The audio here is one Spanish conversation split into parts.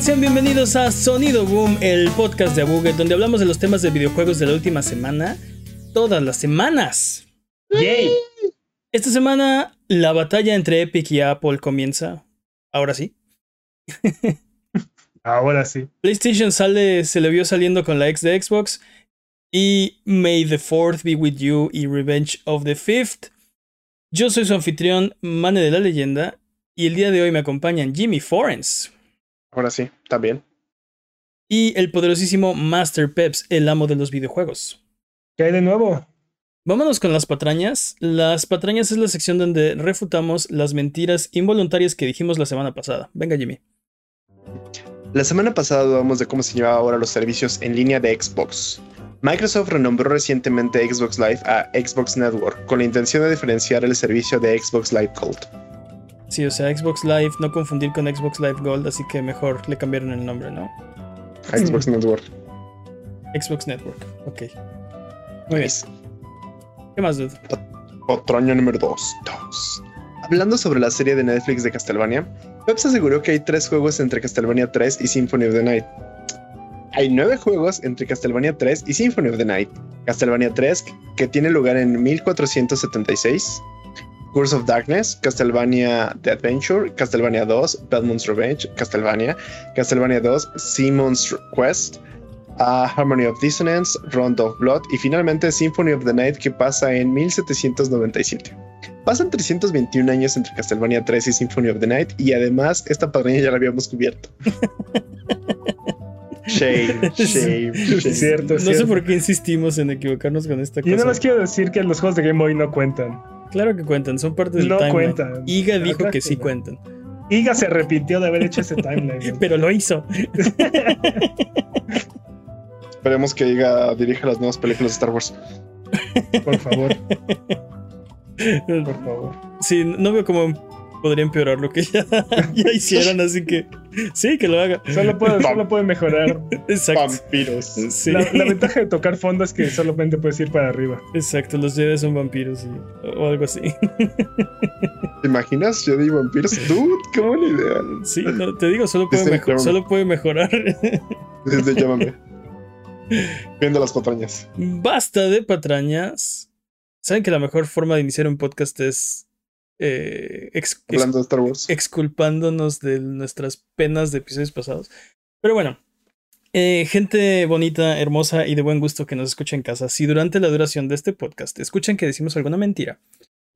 Sean bienvenidos a Sonido Boom, el podcast de Buget, donde hablamos de los temas de videojuegos de la última semana, todas las semanas. Yay. Esta semana la batalla entre Epic y Apple comienza. Ahora sí. Ahora sí. PlayStation sale, se le vio saliendo con la ex de Xbox y May the Fourth be with you y Revenge of the Fifth. Yo soy su anfitrión, Mane de la Leyenda, y el día de hoy me acompañan Jimmy Forens. Ahora sí, también. Y el poderosísimo Master Peps, el amo de los videojuegos. ¿Qué hay de nuevo? Vámonos con las patrañas. Las patrañas es la sección donde refutamos las mentiras involuntarias que dijimos la semana pasada. Venga, Jimmy. La semana pasada dudamos de cómo se llevaba ahora los servicios en línea de Xbox. Microsoft renombró recientemente Xbox Live a Xbox Network con la intención de diferenciar el servicio de Xbox Live Gold. Sí, o sea, Xbox Live, no confundir con Xbox Live Gold, así que mejor le cambiaron el nombre, ¿no? Xbox Network. Xbox Network, ok. Muy bien. ¿Qué más, dude? Otoño número 2. Hablando sobre la serie de Netflix de Castlevania, Peps aseguró que hay tres juegos entre Castlevania 3 y Symphony of the Night. Hay nueve juegos entre Castlevania 3 y Symphony of the Night. Castlevania 3, que tiene lugar en 1476. Curse of Darkness, Castlevania The Adventure, Castlevania 2, Belmont's Revenge, Castlevania, Castlevania 2, Simon's Quest, uh, Harmony of Dissonance, Round of Blood y finalmente Symphony of the Night que pasa en 1797. Pasan 321 años entre Castlevania 3 y Symphony of the Night y además esta patraña ya la habíamos cubierto. Shame, shame, shame. Cierto, No sé por qué insistimos en equivocarnos con esta cosa. Yo nada más quiero decir que los juegos de Game Boy no cuentan. Claro que cuentan, son parte del No timeline. cuentan. Iga La dijo que que sí no. cuentan. Iga se arrepintió de haber hecho ese timeline. Pero lo hizo. Esperemos que diga dirija las nuevas películas de Star Wars. Por favor, por favor. Sí, no veo cómo podría empeorar lo que ya, ya hicieron, así que sí, que lo haga. Solo puede, solo puede mejorar. Exacto. Vampiros. Sí, La, la ventaja de tocar fondo es que solamente puedes ir para arriba. exacto. Los Jedi son vampiros y- o algo así. ¿Te imaginas? Yo digo vampiros. Dude, qué buena idea. Sí, no, te digo, solo puede, solo puede mejorar. Desde llámame. Viendo las patrañas. Basta de patrañas. ¿Saben que la mejor forma de iniciar un podcast es eh, ex- ex- Hablando de Star Wars. exculpándonos de nuestras penas de episodios pasados? Pero bueno, eh, gente bonita, hermosa y de buen gusto que nos escucha en casa, si durante la duración de este podcast escuchan que decimos alguna mentira,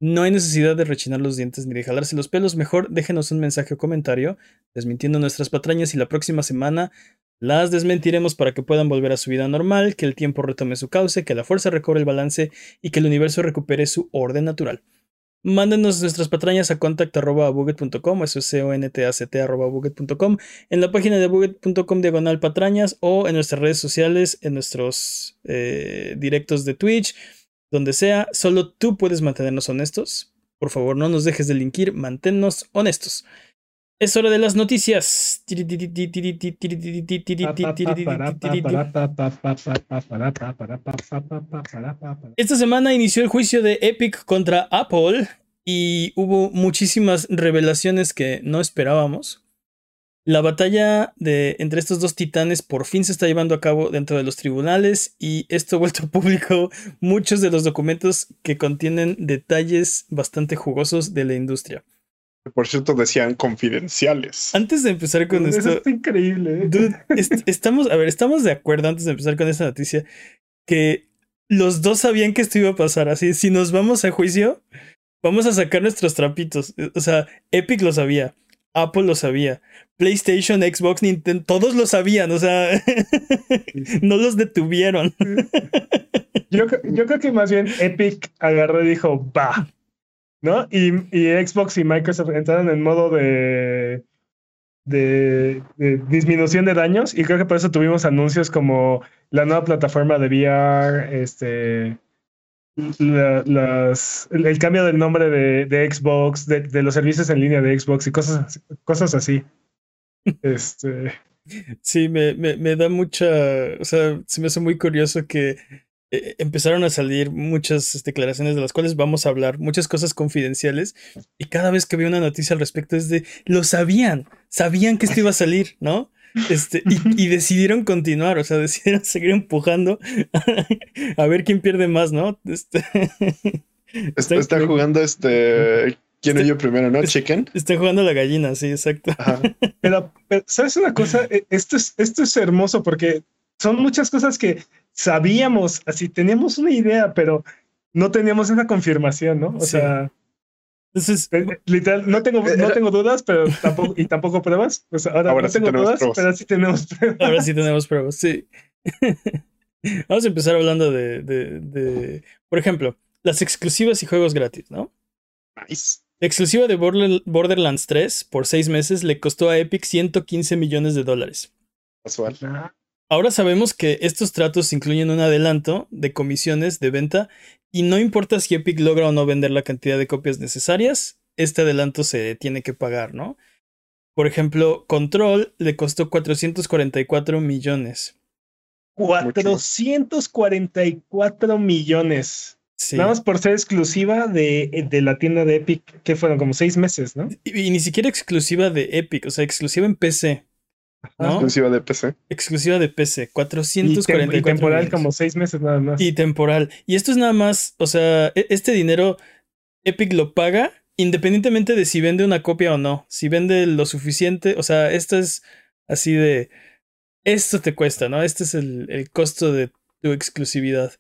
no hay necesidad de rechinar los dientes ni de jalarse los pelos, mejor déjenos un mensaje o comentario desmintiendo nuestras patrañas y la próxima semana las desmentiremos para que puedan volver a su vida normal, que el tiempo retome su cauce, que la fuerza recobre el balance y que el universo recupere su orden natural. Mándenos nuestras patrañas a contact.buget.com, eso es c o n t a c t arroba buget.com, en la página de buget.com diagonal patrañas o en nuestras redes sociales, en nuestros eh, directos de Twitch, donde sea. Solo tú puedes mantenernos honestos. Por favor, no nos dejes de linkir, manténnos honestos. Es hora de las noticias. Esta semana inició el juicio de Epic contra Apple y hubo muchísimas revelaciones que no esperábamos. La batalla de, entre estos dos titanes por fin se está llevando a cabo dentro de los tribunales y esto ha vuelto público muchos de los documentos que contienen detalles bastante jugosos de la industria. Por cierto, decían confidenciales. Antes de empezar con Eso esto, está increíble. ¿eh? Dude, est- estamos, a ver, estamos de acuerdo antes de empezar con esta noticia que los dos sabían que esto iba a pasar. Así, si nos vamos a juicio, vamos a sacar nuestros trapitos. O sea, Epic lo sabía, Apple lo sabía, PlayStation, Xbox, Nintendo, todos lo sabían. O sea, no los detuvieron. Yo, yo creo que más bien Epic agarró y dijo, va. ¿No? Y, y Xbox y Microsoft entraron en modo de, de, de disminución de daños. Y creo que por eso tuvimos anuncios como la nueva plataforma de VR, este. la- las, el, el cambio del nombre de, de Xbox, de, de los servicios en línea de Xbox y cosas, cosas así. Este. Sí, me, me, me da mucha. O sea, se me hace muy curioso que eh, empezaron a salir muchas declaraciones de las cuales vamos a hablar, muchas cosas confidenciales, y cada vez que veo una noticia al respecto es de, lo sabían, sabían que esto iba a salir, ¿no? Este, y, decidieron continuar, o sea, decidieron seguir empujando a, ver quién pierde más, ¿no? Este, está, jugando este. ¿Quién yo primero, no? Chicken. Está jugando la gallina, sí, exacto. Pero, ¿sabes una cosa? E, esto es, esto es hermoso porque son muchas cosas que sabíamos, así teníamos una idea, pero no teníamos esa confirmación, ¿no? O sea. Entonces, eh, literal, no tengo, no tengo dudas, pero tampoco, y tampoco pruebas. ahora, no tengo dudas, pero sí tenemos pruebas. Ahora sí tenemos pruebas, sí. Vamos a empezar hablando de, de, de, por ejemplo, las exclusivas y juegos gratis, ¿no? Nice. La exclusiva de Borderlands 3 por seis meses le costó a Epic 115 millones de dólares. Casual. Ahora sabemos que estos tratos incluyen un adelanto de comisiones de venta y no importa si Epic logra o no vender la cantidad de copias necesarias, este adelanto se tiene que pagar, ¿no? Por ejemplo, Control le costó 444 millones. 444 millones. Nada más por ser exclusiva de, de, la tienda de Epic, que fueron como seis meses, ¿no? y, ni siquiera exclusiva de Epic, o sea, exclusiva en PC. Exclusiva de PC. Exclusiva de PC. 444 y, temporal como seis meses nada más. Y temporal. Y esto es nada más, o sea, e, este dinero Epic lo paga independientemente de si vende una copia o no. Si vende lo suficiente, o sea, esto es así de... Esto te cuesta, ¿no? Este es el, el costo de tu exclusividad.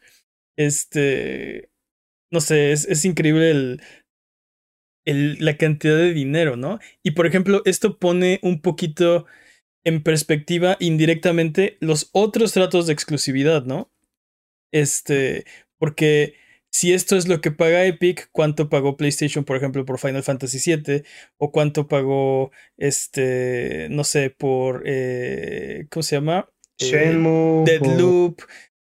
Este... No sé, es, es increíble el, el, la cantidad de dinero, ¿no? Y por ejemplo, esto pone un poquito en perspectiva indirectamente los otros tratos de exclusividad, ¿no? Este, porque si esto es lo que paga Epic, ¿cuánto pagó PlayStation, por ejemplo, por Final Fantasy VII? ¿O cuánto pagó, este, no sé, por, eh, ¿cómo se llama? Eh, Shenmue. Deadloop,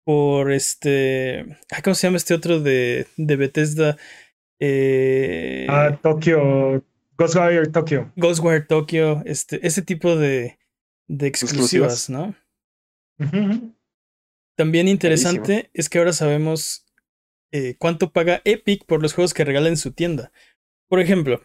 por... este, ¿cómo se llama este otro de, de Bethesda? Eh, ah, Tokyo, Ghostwire Tokyo. Ghostwire Tokyo, este, ese tipo de, de exclusivas, ¿no? También interesante es que ahora sabemos eh, cuánto paga Epic por los juegos que regala en su tienda. Por ejemplo.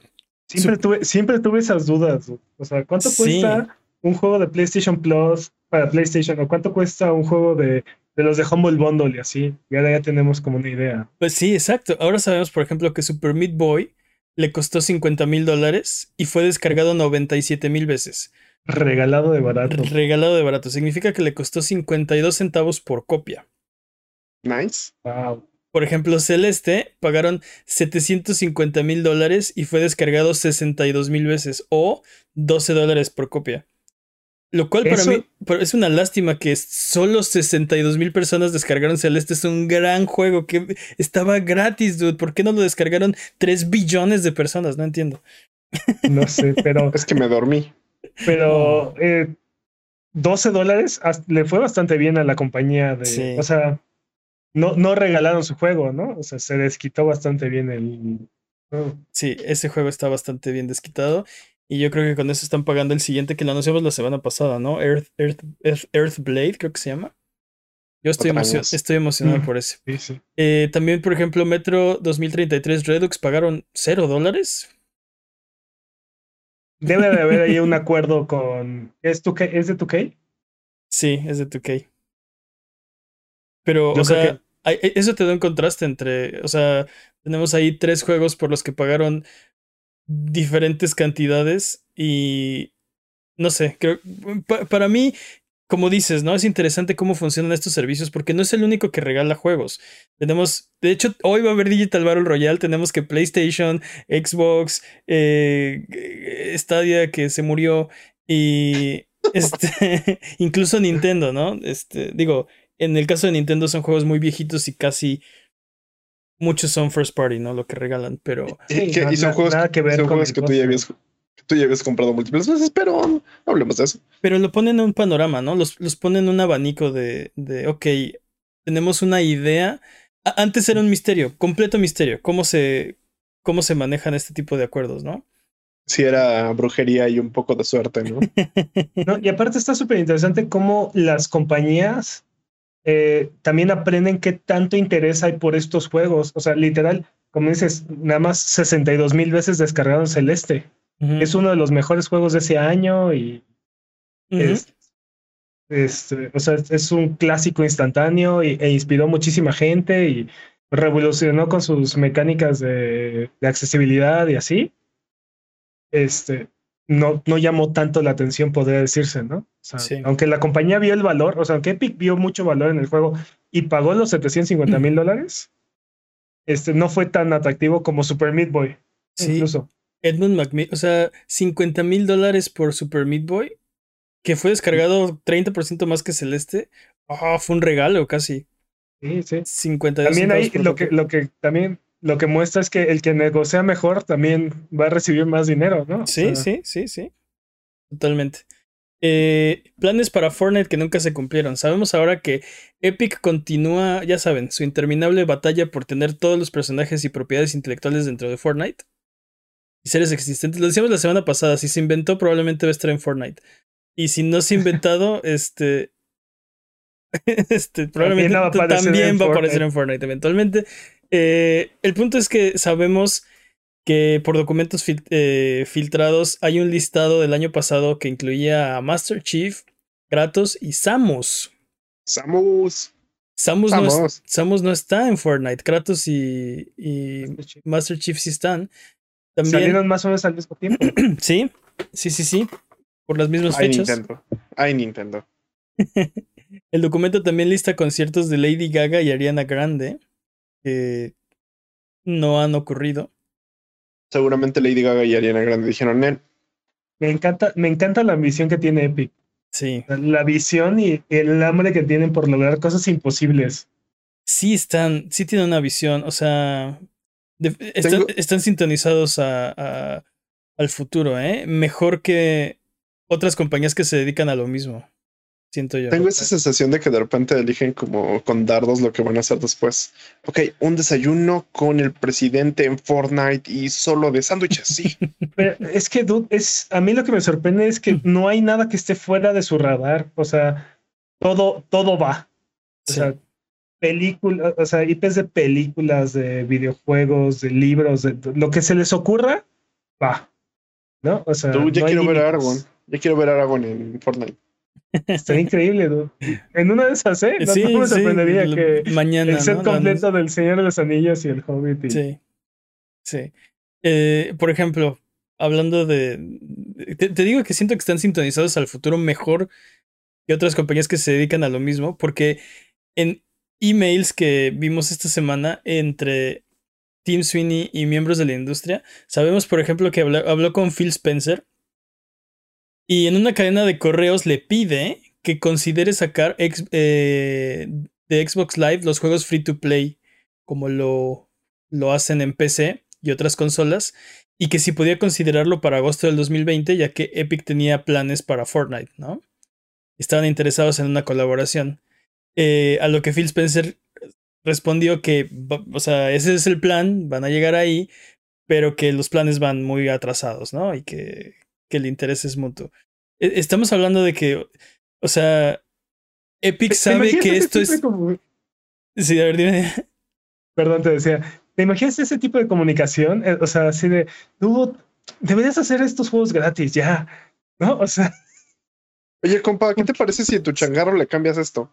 Siempre, tuve, siempre tuve esas dudas. O sea, ¿cuánto cuesta un juego de PlayStation Plus para PlayStation? ¿O cuánto cuesta un juego de, de los de Humble Bundle y así? Y ahora ya tenemos como una idea. Pues sí, exacto. Ahora sabemos, por ejemplo, que Super Meat Boy le costó 50 mil dólares y fue descargado 97 mil veces. Regalado de barato. Regalado de barato. Significa que le costó 52 centavos por copia. Nice. Wow. Por ejemplo, Celeste pagaron 750 mil dólares y fue descargado 62 mil veces o 12 dólares por copia. Lo cual para mí es una lástima que solo 62 mil personas descargaron Celeste. Es un gran juego que estaba gratis, dude. ¿Por qué no lo descargaron 3 billones de personas? No entiendo. No sé, pero... es que me dormí. Pero eh, 12 dólares le fue bastante bien a la compañía de. O sea, no, no regalaron su juego, ¿no? O sea, se desquitó bastante bien el. Sí, ese juego está bastante bien desquitado. Y yo creo que con eso están pagando el siguiente que lo anunciamos la semana pasada, ¿no? Earth, Earth, Earth, Blade, creo que se llama. Yo estoy, estoy emocionado por ese. Eh, también, por ejemplo, Metro 2033 Redux pagaron 0 dólares. Debe de haber ahí un acuerdo con. ¿Es, tu, ¿Es de 2K? Sí, es de 2K. Pero, o sea, e, eso te da un contraste entre. O sea, tenemos ahí tres juegos por los que pagaron diferentes cantidades y. No sé, creo. para mí, como dices, ¿no? Es interesante cómo funcionan estos servicios porque no es el único que regala juegos. Tenemos, de hecho, hoy va a haber Digital Battle Royale, tenemos que PlayStation, Xbox, eh, Stadia que se murió y este, incluso Nintendo, ¿no? Este, digo, en el caso de Nintendo son juegos muy viejitos y casi muchos son first party, ¿no? Lo que regalan, pero... y son juegos, que, ver son juegos que tú ya habías tú ya habías comprado múltiples veces, pero no hablemos de eso. Pero lo ponen en un panorama, ¿no? Los, los ponen en un abanico de, de, ok, tenemos una idea. antes era un misterio, completo misterio, cómo se, cómo se manejan este tipo de acuerdos, ¿no? Sí, era brujería y un poco de suerte, ¿no? no y aparte está súper interesante cómo las compañías eh, también aprenden qué tanto interés hay por estos juegos. O sea, literal, como dices, nada más 62 mil veces descargaron Celeste. Es uno de los mejores juegos de ese año y es, o sea, es un clásico instantáneo y, e inspiró muchísima gente y revolucionó con sus mecánicas de, de accesibilidad y así. Este, no, no llamó tanto la atención, podría decirse, ¿no? O sea, Aunque la compañía vio el valor, o sea, aunque Epic vio mucho valor en el juego y pagó los 750 mil dólares, este, no fue tan atractivo como Super Meat Boy. Sí. Incluso. Edmund McMillan, o sea, 50 mil dólares por Super Meat Boy, que fue descargado 30% más que Celeste. Ah, fue un regalo casi. Sí, sí. 50 También hay lo que, lo que también lo que muestra es que el que negocia mejor también va a recibir más dinero, ¿no? Sí, sí, sí, sí. Totalmente. Eh, planes para Fortnite que nunca se cumplieron. Sabemos ahora que Epic continúa, ya saben, su interminable batalla por tener todos los personajes y propiedades intelectuales dentro de Fortnite. Y seres existentes. Lo decíamos la semana pasada, si se inventó probablemente va a estar en Fortnite. Y si no se ha inventado, este... este probablemente también va a aparecer en Fortnite eventualmente. Eh, el punto es que sabemos que por documentos eh, filtrados hay un listado del año pasado que incluía a Master Chief, Kratos y Samus. Samus. Samus, No, Samus no está en Fortnite. Kratos y, Master Chief sí están. También... Salieron más o menos al mismo tiempo. sí, sí, sí, sí. Por las mismas fechas. Nintendo. Ay, Nintendo. El documento también lista conciertos de Lady Gaga y Ariana Grande que no han ocurrido. Seguramente Lady Gaga y Ariana Grande dijeron, él. Me encanta, me encanta la ambición que tiene Epic. Sí. La visión y el hambre que tienen por lograr cosas imposibles. Sí están, sí tienen una visión, o sea, están, sintonizados a, al futuro, ¿eh? Mejor que otras compañías que se dedican a lo mismo. Siento yo. Tengo esa sensación de que de repente eligen como con dardos lo que van a hacer después. Ok, un desayuno con el presidente en Fortnite y solo de sándwiches, sí. es que, dude, es, a mí lo que me sorprende es que no hay nada que esté fuera de su radar. O sea, todo, todo va. O sea, películas, o sea, IPs de películas, de videojuegos, de libros, de lo que se les ocurra, va. ¿No? O sea, Tú, ya quiero ver a Aragorn. Ya quiero ver a Aragorn en Fortnite. Está increíble, ¿no? En una de esas, ¿eh? No, sí, me sorprendería que el set completo del Señor de los Anillos y el Hobbit. Sí. Sí. Eh, por ejemplo, hablando de. Te, digo que siento que están sintonizados al futuro mejor que otras compañías que se dedican a lo mismo, porque en emails que vimos esta semana entre Tim Sweeney y miembros de la industria, sabemos, por ejemplo, que habló con Phil Spencer y en una cadena de correos le pide que considere sacar eh, de Xbox Live los juegos free to play, como lo, lo hacen en PC y otras consolas, y que si podía considerarlo para agosto del 2020, ya que Epic tenía planes para Fortnite, ¿no? Estaban interesados en una colaboración. Eh, a lo que Phil Spencer respondió que, o sea, ese es el plan, van a llegar ahí, pero que los planes van muy atrasados, ¿no? Y que que el interés es mutuo. E, estamos hablando de que, o sea, Epic sabe que esto es... Sí, a ver, dime. Perdón, te decía, ¿te imaginas ese tipo de comunicación? Eh, o sea, así de, tú deberías hacer estos juegos gratis, ya, ¿no? O sea... Oye, compa, ¿qué te parece si en tu changarro le cambias esto?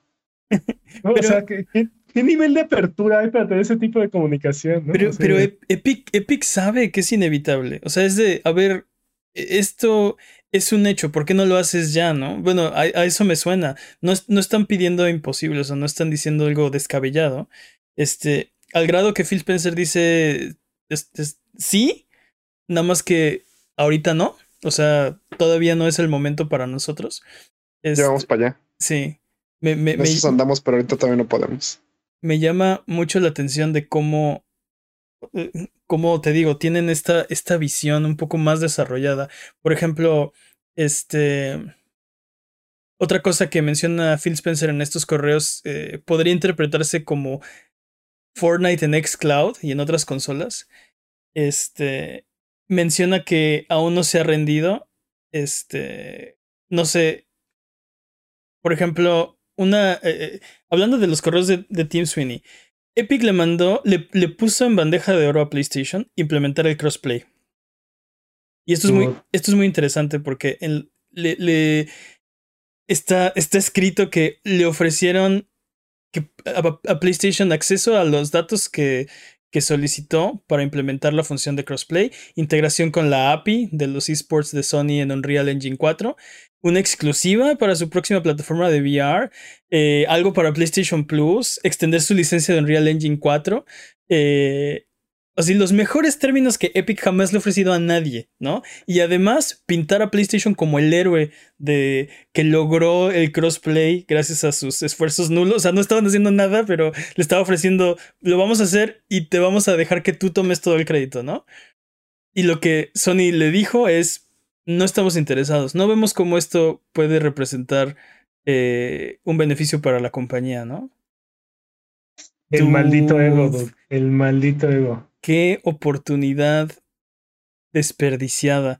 O sea, ¿qué, nivel de apertura hay para tener ese tipo de comunicación? Pero, pero Epic, Epic sabe que es inevitable. O sea, es de, a ver, e-, esto es un hecho, ¿por qué no lo haces ya, no? Bueno, a, eso me suena. No, no, están pidiendo imposibles o no están diciendo algo descabellado. Este, al grado que Phil Spencer dice, sí, nada más que ahorita no. O sea, todavía no es el momento para nosotros. ya vamos para allá. Sí. Me, me, andamos, pero ahorita todavía no podemos. Me llama mucho la atención de cómo como te digo, tienen esta, esta visión un poco más desarrollada. Por ejemplo, este... Otra cosa que menciona Phil Spencer en estos correos eh, podría interpretarse como Fortnite en Xcloud y en otras consolas. Este menciona que aún no se ha rendido. Este no sé. Por ejemplo, una. Eh, hablando de los correos de, de, Team Sweeney, Epic le mandó, le, le, puso en bandeja de oro a PlayStation implementar el crossplay. Y esto es muy, esto es muy interesante porque le, le está, está escrito que le ofrecieron que, a, PlayStation acceso a los datos que, que solicitó para implementar la función de crossplay, integración con la API de los esports de Sony en Unreal Engine 4, una exclusiva para su próxima plataforma de VR, eh, algo para PlayStation Plus, extender su licencia de Unreal Engine 4, eh, Así, los mejores términos que Epic jamás le ha ofrecido a nadie, ¿no? Y además, pintar a PlayStation como el héroe de que logró el crossplay gracias a sus esfuerzos nulos. O sea, no estaban haciendo nada, pero le estaba ofreciendo, lo vamos a hacer y te vamos a dejar que tú tomes todo el crédito, ¿no? Y lo que Sony le dijo es, no estamos interesados, no vemos cómo esto puede representar eh, un beneficio para la compañía, ¿no? El maldito ego, el maldito ego qué oportunidad desperdiciada.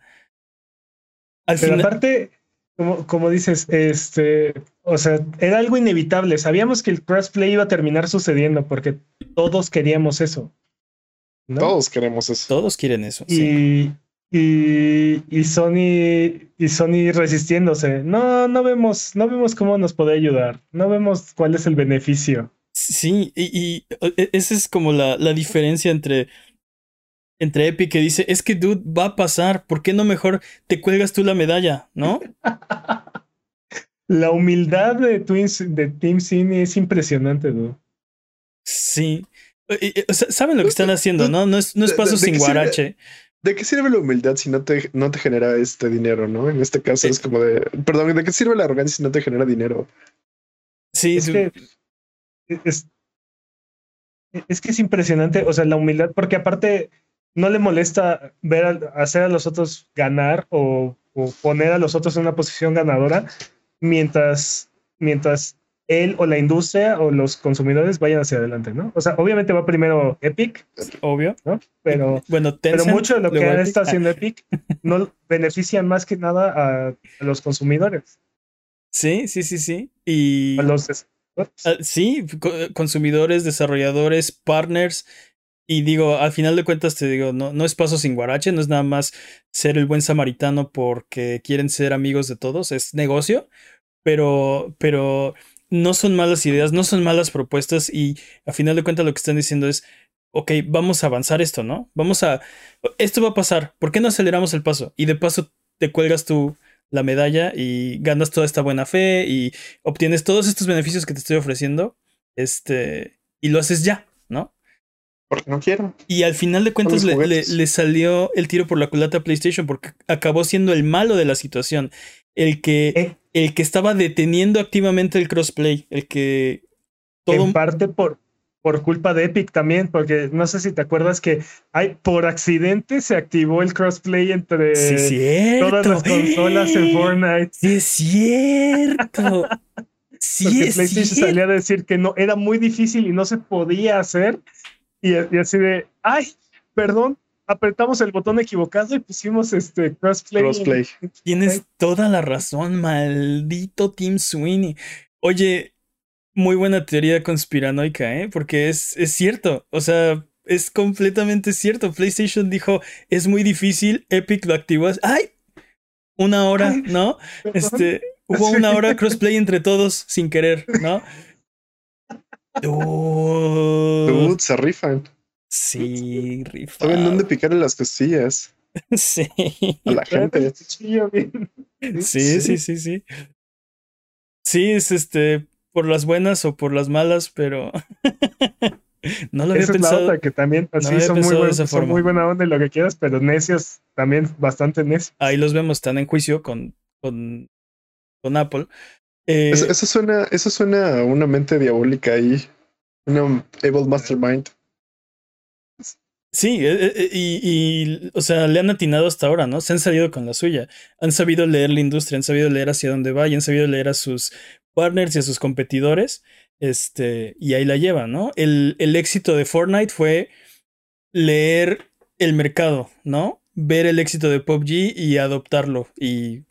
Pero aparte, como, como, dices, este, o sea, era algo inevitable. Sabíamos que el crossplay iba a terminar sucediendo porque todos queríamos eso. Todos queremos eso. Todos quieren eso. Y, y, y, Sony y Sony resistiéndose. No, no vemos, no vemos cómo nos puede ayudar. No vemos cuál es el beneficio. Sí, y, e, esa es como la, la, diferencia entre, entre Epic que dice, es que dude, va a pasar, ¿por qué no mejor te cuelgas tú la medalla, no? la humildad de, Twins, de Team Cine es impresionante, dude. Sí. Saben lo que están haciendo, ¿no? No es, no es paso sin guarache. ¿De qué sirve la humildad si no te, no te genera este dinero, no? En este caso es como de. Perdón, ¿de qué sirve la arrogancia si no te genera dinero? Sí, es que es, es que es impresionante, o sea, la humildad, porque aparte no le molesta ver hacer a los otros ganar o, poner a los otros en una posición ganadora mientras, mientras él o la industria o los consumidores vayan hacia adelante, ¿no? O sea, obviamente va primero Epic, obvio, ¿no? Pero, bueno, pero mucho de lo que está haciendo Epic no beneficia más que nada a, los consumidores. Sí, sí, sí, sí. Y a los Ah, sí, consumidores, desarrolladores, partners. Y digo, al final de cuentas te digo, no, no es paso sin guarache, no es nada más ser el buen samaritano porque quieren ser amigos de todos, es negocio, pero, pero no son malas ideas, no son malas propuestas y al final de cuentas lo que están diciendo es, ok, vamos a avanzar esto, ¿no? Vamos a, esto va a pasar, ¿por qué no aceleramos el paso? Y de paso te cuelgas tú la medalla y ganas toda esta buena fe y obtienes todos estos beneficios que te estoy ofreciendo, este, y lo haces ya, ¿no? Porque no quiero. Y al final de cuentas le, le, salió el tiro por la culata a PlayStation porque acabó siendo el malo de la situación, el que, eh. El que estaba deteniendo activamente el crossplay, el que todo... En parte por, por culpa de Epic también, porque no sé si te acuerdas que hay, por accidente se activó el crossplay entre todas las consolas en Fortnite. Sí, es cierto. sí, porque PlayStation salía a decir que no, era muy difícil y no se podía hacer. Y, así de, ay, perdón, apretamos el botón equivocado y pusimos este crossplay. crossplay. Tienes toda la razón, maldito Team Sweeney. Oye, muy buena teoría conspiranoica, ¿eh? Porque es, es cierto, o sea, es completamente cierto. PlayStation dijo, es muy difícil, Epic lo activó. ¡Ay! Una hora, ¿no? Este, hubo una hora crossplay entre todos sin querer, ¿no? Dude, se rifan. Sí, rifan. Saben dónde picarle las costillas. Sí. A la gente. Sí, sí, sí, sí. Sí, es este por las buenas o por las malas, pero no lo había pensado. Es que también así son, muy son muy buena onda y lo que quieras, pero necios también bastante necios. Ahí los vemos, están en juicio con, con, con Apple. Eh, eso, suena, eso suena a una mente diabólica ahí, una Evil Mastermind. Sí, eh, eh, y, y, o sea, le han atinado hasta ahora, ¿no? Se han salido con la suya. Han sabido leer la industria, han sabido leer hacia dónde va y han sabido leer a sus partners y a sus competidores, este, y ahí la lleva, ¿no? El, el éxito de Fortnite fue leer el mercado, ¿no? Ver el éxito de PUBG y adoptarlo y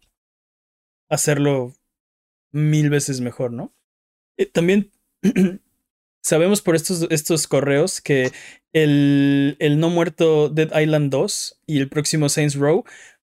hacerlo mil veces mejor, ¿no? eh, también sabemos por estos, estos correos que el, el no muerto Dead Island 2 y el próximo Saints Row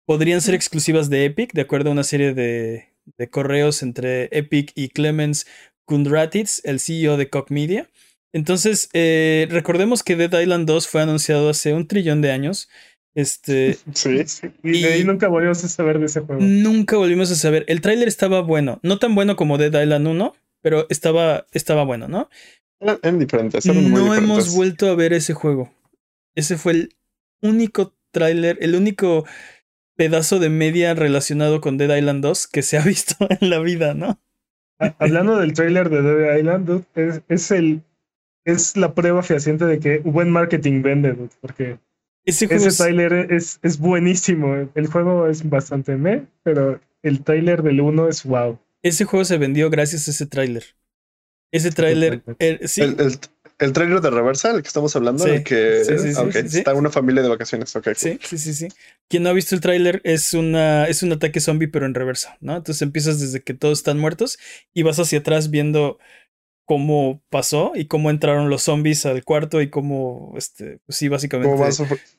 podrían ser exclusivas de Epic, de acuerdo a una serie de, de correos entre Epic y Clemens Kundratitz, el CEO de Koch Media. Entonces, eh, recordemos que Dead Island 2 fue anunciado hace un trillón de años. Este, sí, sí. Y, de ahí nunca volvimos a saber de ese juego. Nunca volvimos a saber. El tráiler estaba bueno. No tan bueno como Dead Island 1, pero estaba, estaba bueno, ¿no? Diferentes. No hemos vuelto a ver ese juego. Ese fue el único tráiler, el único pedazo de media relacionado con Dead Island 2 que se ha visto en la vida, ¿no? Hablando del tráiler de Dead Island, es, es, el es la prueba fehaciente de que buen marketing vende, porque ese, tráiler es, es buenísimo. El juego es bastante me, pero el tráiler del 1 es wow. Ese juego se vendió gracias a ese tráiler. Ese tráiler, sí. el, el trailer de Reversa, el que estamos hablando, el que está una familia de vacaciones. Okay, Sí, sí, sí, sí. Quien no ha visto el tráiler es una es un ataque zombie, pero en reversa, ¿no? Entonces empiezas desde que todos están muertos y vas hacia atrás viendo cómo pasó y cómo entraron los zombies al cuarto y cómo, este, pues sí, básicamente.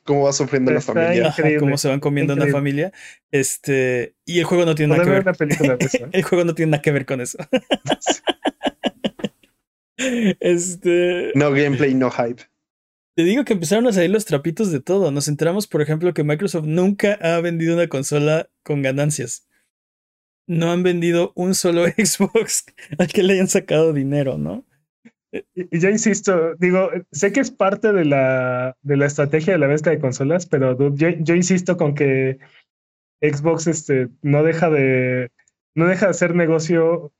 Cómo va, sufriendo la familia. cómo se van comiendo una familia. Este, y el juego no tiene nada que ver. el juego no tiene nada que ver con eso. Este. No gameplay, no hype. Te digo que empezaron a salir los trapitos de todo. Nos enteramos, por ejemplo, que Microsoft nunca ha vendido una consola con ganancias. No han vendido un solo Xbox al que le hayan sacado dinero, ¿no? Y ya insisto, digo, sé que es parte de la, de la estrategia de la venta de consolas, pero yo, yo, insisto con que Xbox este, no deja de no deja de hacer negocio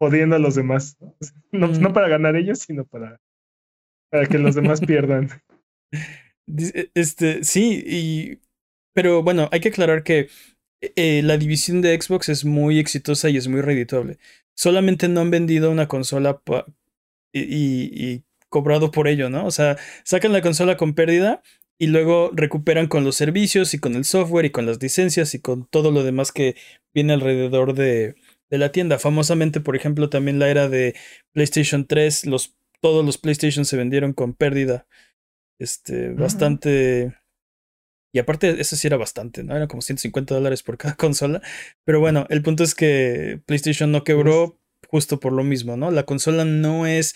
jodiendo a los demás. No, no para ganar ellos, sino para, para que los demás pierdan. Este, sí, y. Pero bueno, hay que aclarar que eh, la división de Xbox es muy exitosa y es muy redituable. Solamente no han vendido una consola y, y, cobrado por ello, ¿no? O sea, sacan la consola con pérdida y luego recuperan con los servicios y con el software y con las licencias y con todo lo demás que viene alrededor de, de la tienda. Famosamente, por ejemplo, también la era de PlayStation 3, los, todos los PlayStation se vendieron con pérdida. Este, bastante. Y aparte, eso sí era bastante, ¿no? Era como 150 dólares por cada consola. Pero bueno, el punto es que PlayStation no quebró justo por lo mismo, ¿no? La consola no es.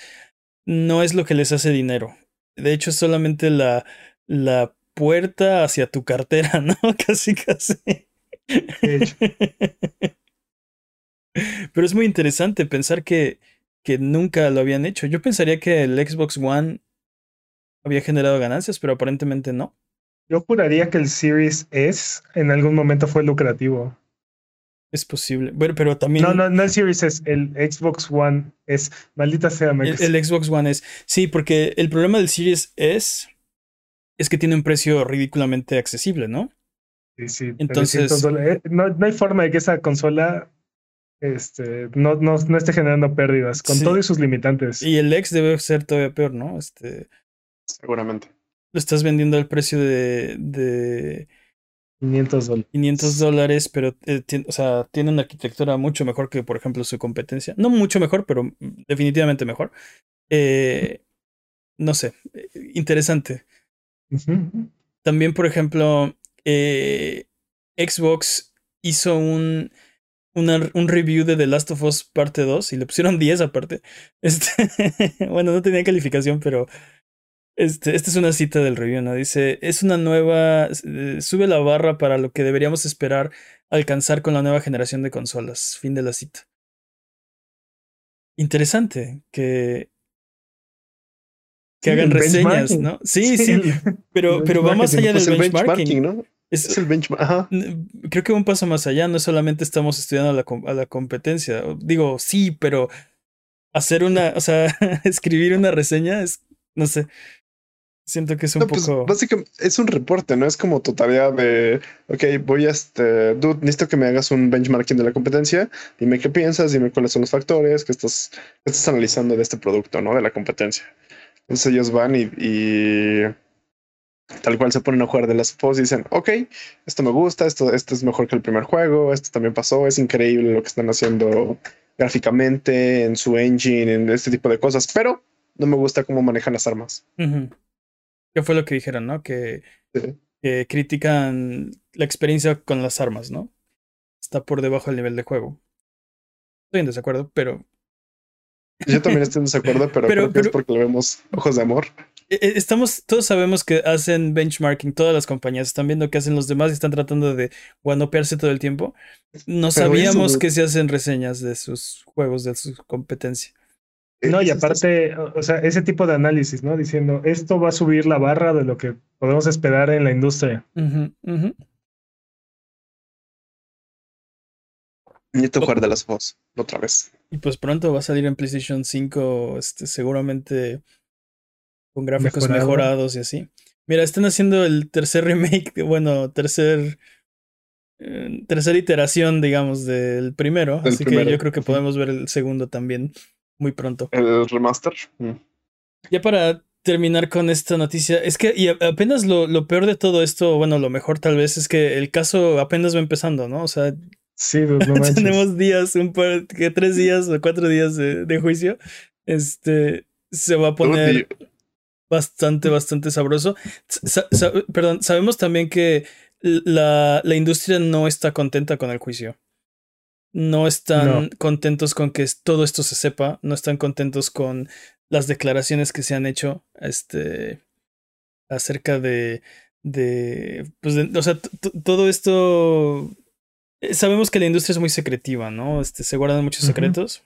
No es lo que les hace dinero. De hecho, es solamente la, la puerta hacia tu cartera, ¿no? Casi, casi. De hecho. Pero es muy interesante pensar que, que nunca lo habían hecho. Yo pensaría que el Xbox One había generado ganancias, pero aparentemente no. Yo juraría que el Series S en algún momento fue lucrativo. Es posible. Bueno, pero también. No, no, no el Series S, el Xbox One es. Maldita sea, el, el, Xbox One es. Sí, porque el problema del Series S es que tiene un precio ridículamente accesible, ¿no? Sí, sí. Entonces. Eh, no, no hay forma de que esa consola este, no, no, no esté generando pérdidas, con todos sus limitantes. Y el ex debe ser todavía peor, ¿no? Este, Seguramente. Lo estás vendiendo al precio de, de 500 dólares. 500 dólares, pero eh, o sea, tiene una arquitectura mucho mejor que, por ejemplo, su competencia. No mucho mejor, pero definitivamente mejor. Eh, no sé, eh, interesante. También, por ejemplo, Xbox hizo un un review de The Last of Us parte 2 y le pusieron 10 aparte. Este, bueno, no tenía calificación, pero este, esta es una cita del review, ¿no? Dice, es una nueva, eh, sube la barra para lo que deberíamos esperar alcanzar con la nueva generación de consolas. Fin de la cita. Interesante que que hagan reseñas, ¿no? Sí, sí, pero, pero va más allá del benchmarking. ¿no? Es, el benchmark. Creo que un paso más allá, no solamente estamos estudiando a la, a la competencia. Digo, sí, pero hacer una, o sea, escribir una reseña es, no sé, siento que es un pues, poco. básicamente es un reporte, ¿no? Es como tu tarea de, ok, voy a este, dude, necesito que me hagas un benchmarking de la competencia. Dime qué piensas, dime cuáles son los factores que estás, estás analizando de este producto, ¿no? De la competencia. Entonces ellos van y tal cual se ponen a jugar de las pos y dicen, ok, esto me gusta, esto, esto es mejor que el primer juego, esto también pasó, es increíble lo que están haciendo gráficamente, en su engine, en este tipo de cosas, pero no me gusta cómo manejan las armas. ¿Qué fue lo que dijeron, no? Que, que critican la experiencia con las armas, ¿no? Está por debajo del nivel de juego. Estoy en desacuerdo, pero yo también estoy en desacuerdo, pero, creo que es porque le vemos ojos de amor. E, e, estamos, todos sabemos que hacen benchmarking, todas las compañías están viendo qué hacen los demás y están tratando de guanopearse todo el tiempo. No sabíamos que se hacen reseñas de sus juegos, de su competencia. No, y aparte, o sea, ese tipo de análisis, ¿no? Diciendo, esto va a subir la barra de lo que podemos esperar en la industria. Necesito jugar de las voz otra vez. Y pues pronto va a salir en PlayStation 5, este, seguramente con gráficos mejorados y así. Mira, están haciendo el tercer remake, bueno, tercer eh, tercera iteración, digamos, del primero. así que yo creo que podemos ver el segundo también muy pronto. El remaster. Mm. Ya para terminar con esta noticia, es que y apenas lo, lo peor de todo esto, bueno, lo mejor tal vez es que el caso apenas va empezando, ¿no? O sea, Sí, pues, no tenemos días, un par, que tres días o cuatro días de, juicio. Este se va a poner bastante, bastante sabroso. perdón, sabemos también que la, la, industria no está contenta con el juicio. No están contentos con que todo esto se sepa. No están contentos con las declaraciones que se han hecho. Este. acerca de. de. Pues o sea, todo esto eh, sabemos que la industria es muy secretiva, ¿no? Este, se guardan muchos secretos.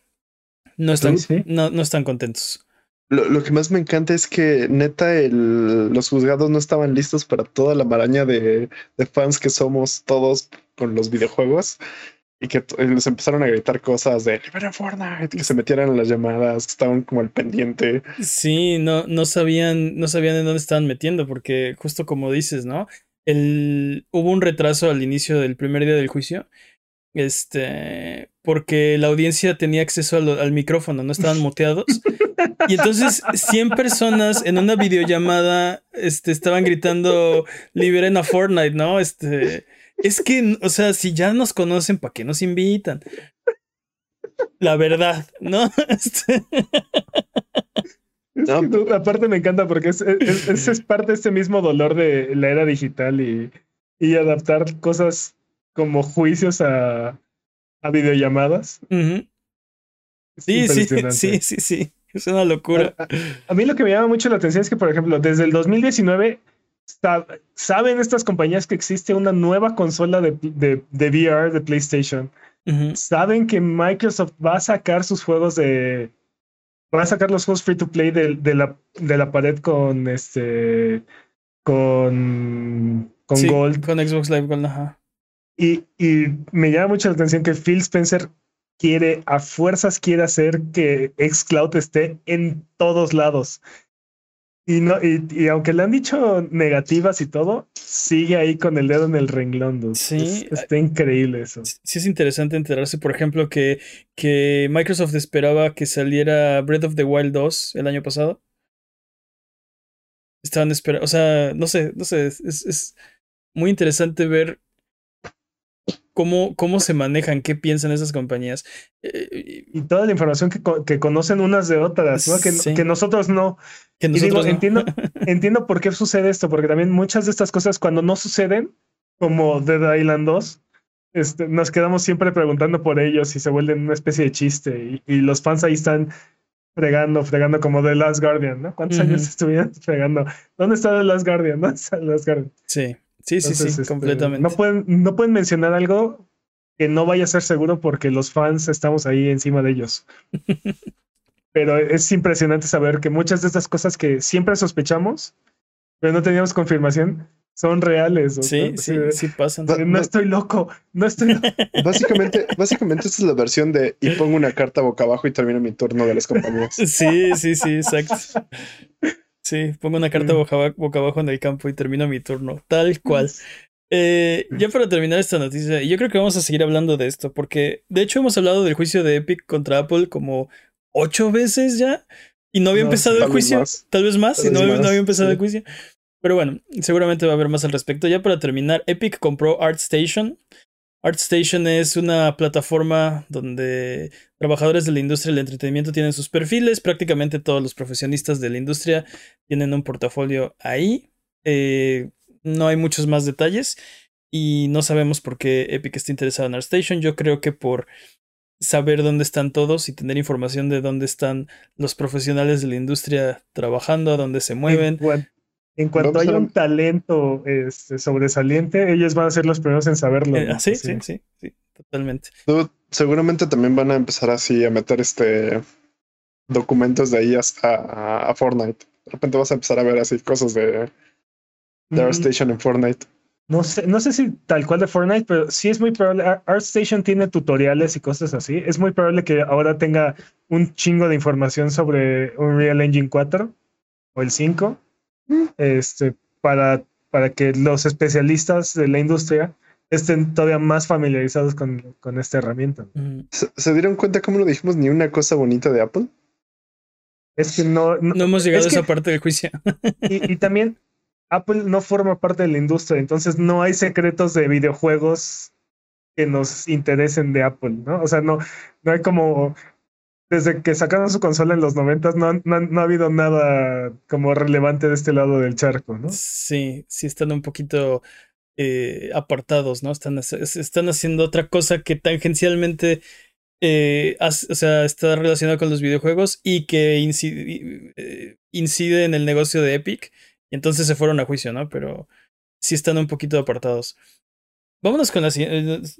No están, No, no están contentos. Lo, que más me encanta es que neta el, los juzgados no estaban listos para toda la maraña de, de fans que somos todos con los videojuegos y que les empezaron a gritar cosas de libera Fortnite, que se metieran en las llamadas, que estaban como al pendiente. Sí, no, no sabían, no sabían en dónde estaban metiendo, porque justo como dices, ¿no? el, hubo un retraso al inicio del primer día del juicio. Este, porque la audiencia tenía acceso al, micrófono, no estaban muteados. Y entonces 100 personas en una videollamada este, estaban gritando liberen a Fortnite, ¿no? Este, es que, o sea, si ya nos conocen, ¿para qué nos invitan? La verdad, ¿no? Este aparte me encanta porque es, es, parte de este mismo dolor de la era digital y, y adaptar cosas como juicios a, a videollamadas. Sí, sí, sí, sí, sí. Es una locura. A, mí lo que me llama mucho la atención es que, por ejemplo, desde el 2019 saben estas compañías que existe una nueva consola de, de, de VR de PlayStation. Saben que Microsoft va a sacar sus juegos de, van a sacar los juegos free to play de, de, la, de la pared con este con con Gold. Con Xbox Live Gold, ajá. Y, y me llama mucho la atención que Phil Spencer quiere, a fuerzas quiere hacer que Xcloud esté en todos lados. Y, no, y, aunque le han dicho negativas y todo, sigue ahí con el dedo en el renglón. Sí. está increíble eso. Sí, es interesante enterarse, por ejemplo, que, que Microsoft esperaba que saliera Breath of the Wild 2 el año pasado. Estaban esperando, o sea, no sé, no sé, es, es muy interesante ver cómo, cómo se manejan, qué piensan esas compañías. Eh, y toda la información que, que, conocen unas de otras, ¿no? que, que nosotros no. Que nosotros entiendo, entiendo por qué sucede esto, porque también muchas de estas cosas cuando no suceden, como Dead Island 2, este, nos quedamos siempre preguntando por ellos y se vuelven una especie de chiste y, los fans ahí están fregando, fregando como The Last Guardian, ¿no? ¿Cuántos años estuvieron fregando? ¿Dónde está The Last Guardian? ¿Dónde está The Last Guardian? Sí. Sí, sí, sí, este, completamente. No pueden, no pueden mencionar algo que no vaya a ser seguro porque los fans estamos ahí encima de ellos. pero es impresionante saber que muchas de estas cosas que siempre sospechamos, pero no teníamos confirmación, son reales. Sí, sí, sí pasan. No, estoy loco, no estoy loco. Básicamente, básicamente esta es la versión de y pongo una carta boca abajo y termino mi turno de las compañías. Sí, sí, sí, exacto. Sí, pongo una carta boca, abajo en el campo y termino mi turno, tal cual. Eh, ya para terminar esta noticia, yo creo que vamos a seguir hablando de esto, porque de hecho hemos hablado del juicio de Epic contra Apple como ocho veces ya, y no había empezado el juicio, tal vez más, y no, había empezado el juicio. Pero bueno, seguramente va a haber más al respecto. Ya para terminar, Epic compró ArtStation, ArtStation es una plataforma donde trabajadores de la industria del entretenimiento tienen sus perfiles. Prácticamente todos los profesionistas de la industria tienen un portafolio ahí. Eh, no hay muchos más detalles y no sabemos por qué Epic está interesado en ArtStation. Yo creo que por saber dónde están todos y tener información de dónde están los profesionales de la industria trabajando, a dónde se mueven. En cuanto haya un talento este, sobresaliente, ellos van a ser los primeros en saberlo. Eh, sí, sí, sí, sí, totalmente. seguramente también van a empezar así a meter este documentos de ellas a, Fortnite. De repente vas a empezar a ver así cosas de, de ArtStation en Fortnite. No sé, no sé si tal cual de Fortnite, pero sí es muy probable. ArtStation tiene tutoriales y cosas así. Es muy probable que ahora tenga un chingo de información sobre Unreal Engine 4 o el 5 este, para, para que los especialistas de la industria estén todavía más familiarizados con, con esta herramienta. ¿Se, dieron cuenta cómo lo dijimos ni una cosa bonita de Apple? Es que no... No, hemos llegado a esa parte del juicio. y, y, también Apple no forma parte de la industria, entonces no hay secretos de videojuegos que nos interesen de Apple, ¿no? O sea, no, no hay como desde que sacaron su consola en los 90 no, no, ha habido nada como relevante de este lado del charco, ¿no? Sí, sí están un poquito eh, apartados, ¿no? Están, están haciendo otra cosa que tangencialmente eh, o sea, está relacionado con los videojuegos y que incide, eh, incide, en el negocio de Epic. Y entonces se fueron a juicio, ¿no? Pero sí están un poquito apartados. Vámonos con la siguiente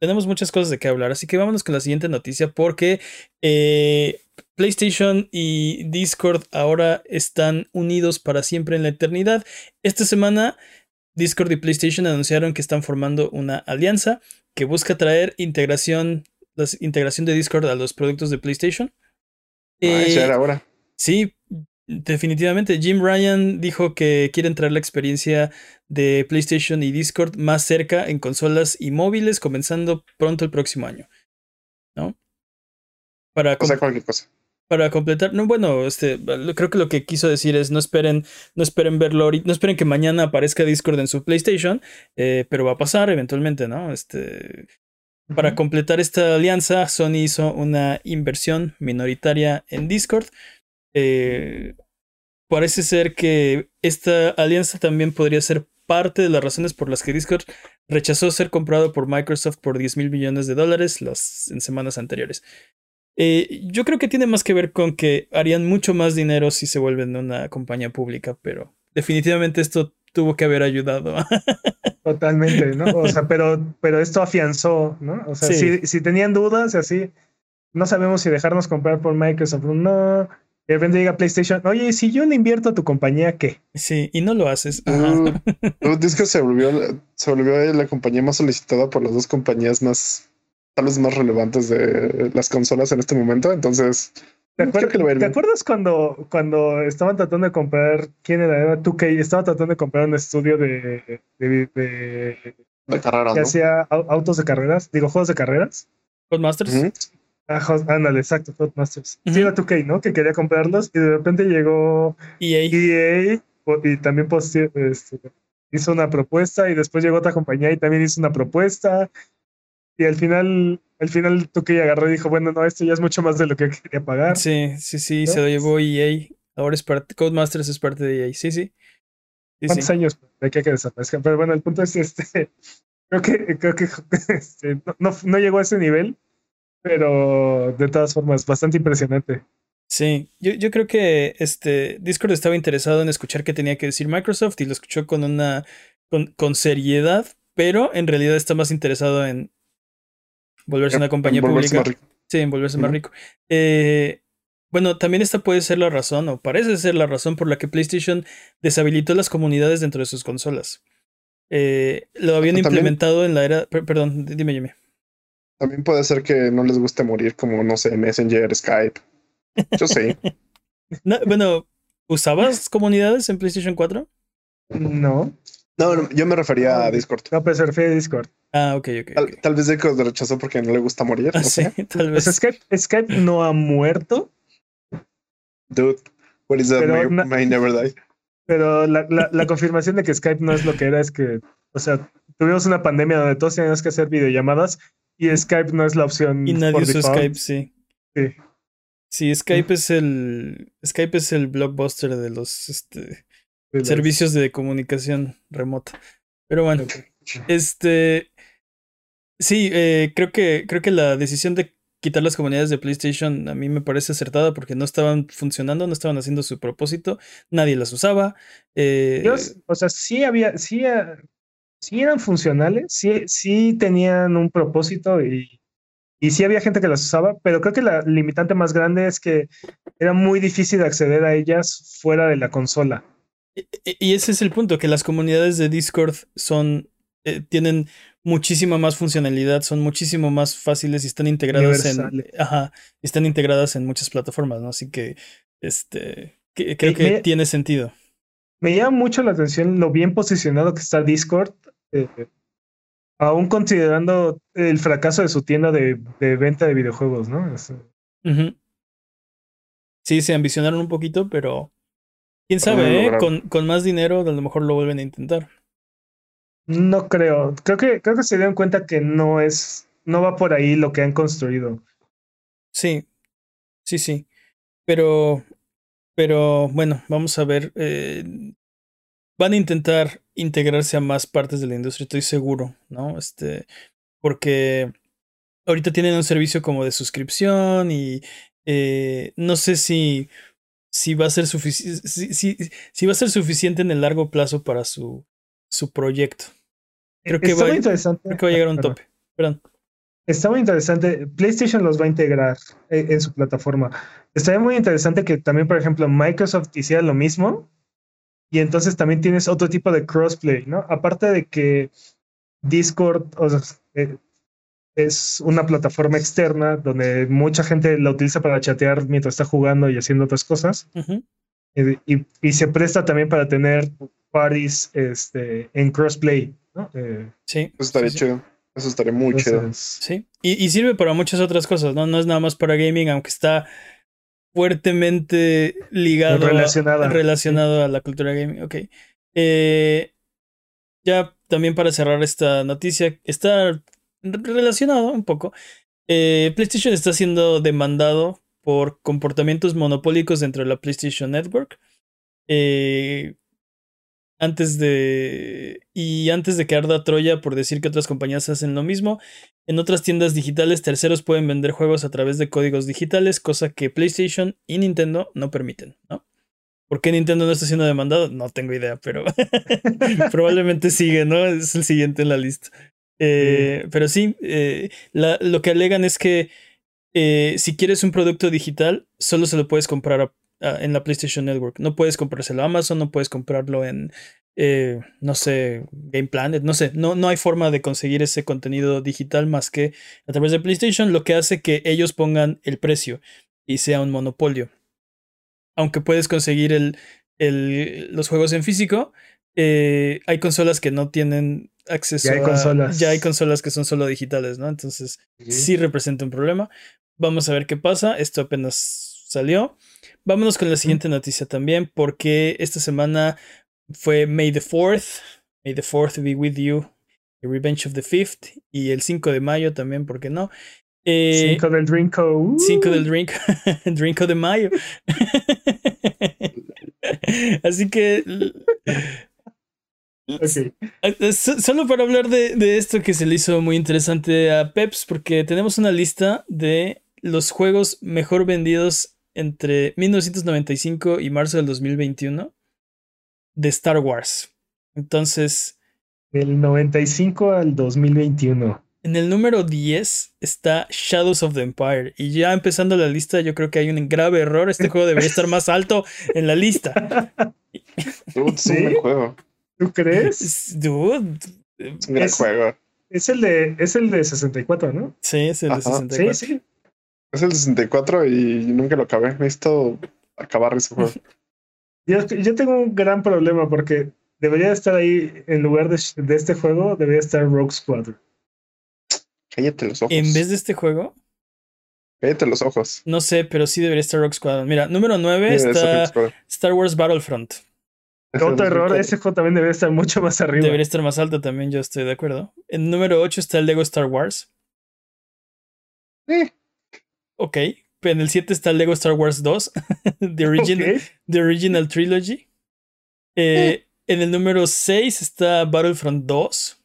tenemos muchas cosas de qué hablar, así que vámonos con la siguiente noticia porque eh, PlayStation y Discord ahora están unidos para siempre en la eternidad. Esta semana Discord y PlayStation anunciaron que están formando una alianza que busca traer integración, la integración de Discord a los productos de PlayStation. Ah, eh, ahora. Sí, Definitivamente, Jim Ryan dijo que quieren traer la experiencia de PlayStation y Discord más cerca en consolas y móviles, comenzando pronto el próximo año. ¿No? Para cualquier cosa. Para completar, no, bueno, este, creo que lo que quiso decir es no esperen, no esperen verlo, no esperen que mañana aparezca Discord en su PlayStation, eh, pero va a pasar eventualmente, ¿no? Este, para completar esta alianza, Sony hizo una inversión minoritaria en Discord eh, parece ser que esta alianza también podría ser parte de las razones por las que Discord rechazó ser comprado por Microsoft por 10 mil millones de dólares las, en semanas anteriores. Eh, yo creo que tiene más que ver con que harían mucho más dinero si se vuelven una compañía pública, pero definitivamente esto tuvo que haber ayudado. Totalmente, ¿no? O sea, pero, pero esto afianzó, ¿no? O sea, si, si tenían dudas, así, no sabemos si dejarnos comprar por Microsoft, no, de repente llega PlayStation, oye, si yo le invierto a tu compañía, ¿qué? Sí, y no lo haces. Uh, Discord se volvió, se volvió la compañía más solicitada por las dos compañías más, tal vez más relevantes de las consolas en este momento. Entonces, ¿te, acuerdas cuando, cuando estaban tratando de comprar, quién era? Era 2K, estaba tratando de comprar un estudio de, de, de, carreras. Que hacía autos de carreras, digo, juegos de carreras. Codemasters. Ah, ándale, exacto, Codemasters. Sí, era 2K, ¿no? Que quería comprarlos y de repente llegó EA, EA y también este, hizo una propuesta y después llegó otra compañía y también hizo una propuesta y al final, al final 2K agarró y dijo, bueno, no, esto ya es mucho más de lo que quería pagar. Sí, sí, sí, se lo llevó EA. Ahora es parte, Codemasters es parte de EA, sí, sí. ¿Cuántos años de que, que? Pero bueno, el punto es este, creo que, creo que este, no, no llegó a ese nivel pero de todas formas, bastante impresionante. Sí, yo, yo creo que este Discord estaba interesado en escuchar qué tenía que decir Microsoft y lo escuchó con una con, con seriedad, pero en realidad está más interesado en volverse una compañía pública. Sí, en volverse más rico. Eh, bueno, también esta puede ser la razón, o parece ser la razón por la que PlayStation deshabilitó las comunidades dentro de sus consolas. Eh, lo habían implementado en la era. Perdón, dime, Jimmy. También puede ser que no les guste morir como, no sé, Messenger, Skype. Yo sé. bueno, ¿usabas comunidades en PlayStation 4? No. No, yo me refería a Discord. No, pues se refiere a Discord. Ah, ok, ok. Tal, tal vez Discord lo rechazó porque no le gusta morir. Ah, sí, tal pues vez. Skype, Skype no ha muerto. Dude, what is that? May, never die. Pero la, la, la confirmación de que Skype no es lo que era es que, o sea, tuvimos una pandemia donde todos teníamos que hacer videollamadas y Skype no es la opción. Y nadie default. Skype, sí. Sí. Sí, Skype es el. Skype es el blockbuster de los este, de servicios de comunicación remota. Pero bueno, este. Sí, eh, creo que. Creo que la decisión de quitar las comunidades de PlayStation a mí me parece acertada porque no estaban funcionando, no estaban haciendo su propósito, nadie las usaba. eh, Yo, o sea, sí había, sí, eh, sí eran funcionales, sí, sí tenían un propósito y, y sí había gente que las usaba, pero creo que la limitante más grande es que era muy difícil acceder a ellas fuera de la consola. Y y ese es el punto, que las comunidades de Discord son, eh, tienen muchísima más funcionalidad, son muchísimo más fáciles y están integradas en, ajá, están integradas en muchas plataformas, ¿no? Así que, este, que- creo Y que me- tiene sentido. Me llama mucho la atención lo bien posicionado que está Discord, eh, aún considerando el fracaso de su tienda de, de venta de videojuegos, ¿no? Es- Ujú. Sí, se ambicionaron un poquito, pero quién sabe, ¿eh? con más dinero a lo mejor lo vuelven a intentar. no creo. Creo que, creo que se dieron cuenta que no es, no va por ahí lo que han construido. Sí, sí, sí. Pero, pero bueno, vamos a ver. eh, van a intentar integrarse a más partes de la industria, estoy seguro, ¿no? Este, porque ahorita tienen un servicio como de suscripción y eh, no sé si, si va a ser suficiente, si, si, si va a ser suficiente en el largo plazo para su, su proyecto. Creo que va-. Creo que va a llegar a un Perdón. tope. Perdón. Está muy interesante. PlayStation los va a integrar en, en su plataforma. Estaría muy interesante que también, por ejemplo, Microsoft hiciera lo mismo. Y entonces también tienes otro tipo de crossplay, ¿no? Aparte de que Discord o sea, eh, es una plataforma externa donde mucha gente la utiliza para chatear mientras está jugando y haciendo otras cosas. Y, y se presta también para tener parties este, en crossplay, ¿no? Eh, Sí. Eso estaría sí, chido. Eso estaría muy chido. Sí, y, y sirve para muchas otras cosas, ¿no? No es nada más para gaming, aunque está fuertemente ligado, a- relacionado a la cultura gaming. Ok. Eh, ya también para cerrar esta noticia, está relacionado un poco. Eh, PlayStation está siendo demandado por comportamientos monopólicos dentro de la PlayStation Network. Eh, antes de. Y antes de que arda Troya por decir que otras compañías hacen lo mismo, en otras tiendas digitales terceros pueden vender juegos a través de códigos digitales, cosa que PlayStation y Nintendo no permiten, ¿no? ¿Por qué Nintendo no está siendo demandado? No tengo idea, pero probablemente sigue, ¿no? Es el siguiente en la lista. Eh, Pero sí, eh, la- lo que alegan es que eh, si quieres un producto digital, solo se lo puedes comprar a- a- en la PlayStation Network. No puedes comprárselo a Amazon, no puedes comprarlo en, eh, no sé, Game Planet, no sé. No, no hay forma de conseguir ese contenido digital más que a través de PlayStation, lo que hace que ellos pongan el precio y sea un monopolio. Aunque puedes conseguir el, el- los juegos en físico, eh, hay consolas que no tienen acceso Ya hay a- consolas. ya hay consolas que son solo digitales, ¿no? Entonces sí representa un problema. Vamos a ver qué pasa. Esto apenas salió. Vámonos con la siguiente noticia también, porque esta semana fue May the 4th. May the 4th be with you. The Revenge of the 5th. Y el 5 de mayo también, ¿por qué no? Eh, Cinco del Drinko. uh. 5 del drink, Drinko de mayo. Así que Ok. Eh, so- Solo para hablar de, de esto que se le hizo muy interesante a Peps, porque tenemos una lista de los juegos mejor vendidos entre 1995 y marzo del 2021 de Star Wars. Entonces, Del 95 al 2021. en el número 10 está Shadows of the Empire. Y ya empezando la lista, yo creo que hay un grave error. Este juego debería estar más alto en la lista. Dude, es un ¿Sí? buen juego. ¿Tú crees? Es- Dude. Es un gran Es- juego. Es el de, es el de 64, ¿no? Sí, es el de Ajá. 64. Sí, sí. Es el 64 y nunca lo acabé. Necesito acabar ese juego. Yo, yo tengo un gran problema porque debería estar ahí, en lugar de, de este juego, debería estar Rogue Squadron. Cállate los ojos. En vez de este juego, Cállate los ojos. No sé, pero sí debería estar Rock Squadron. Mira, número 9 Mira, ese está Rogue. Star Wars Battlefront. Otro error, ese juego también debería estar mucho más arriba. Debería estar más alto también, yo estoy de acuerdo. En número 8 está el Lego Star Wars. Eh. Ok. En el 7 está Lego Star Wars 2, The Original, Ok. The Original Trilogy. Eh, En el número 6 está Battlefront 2.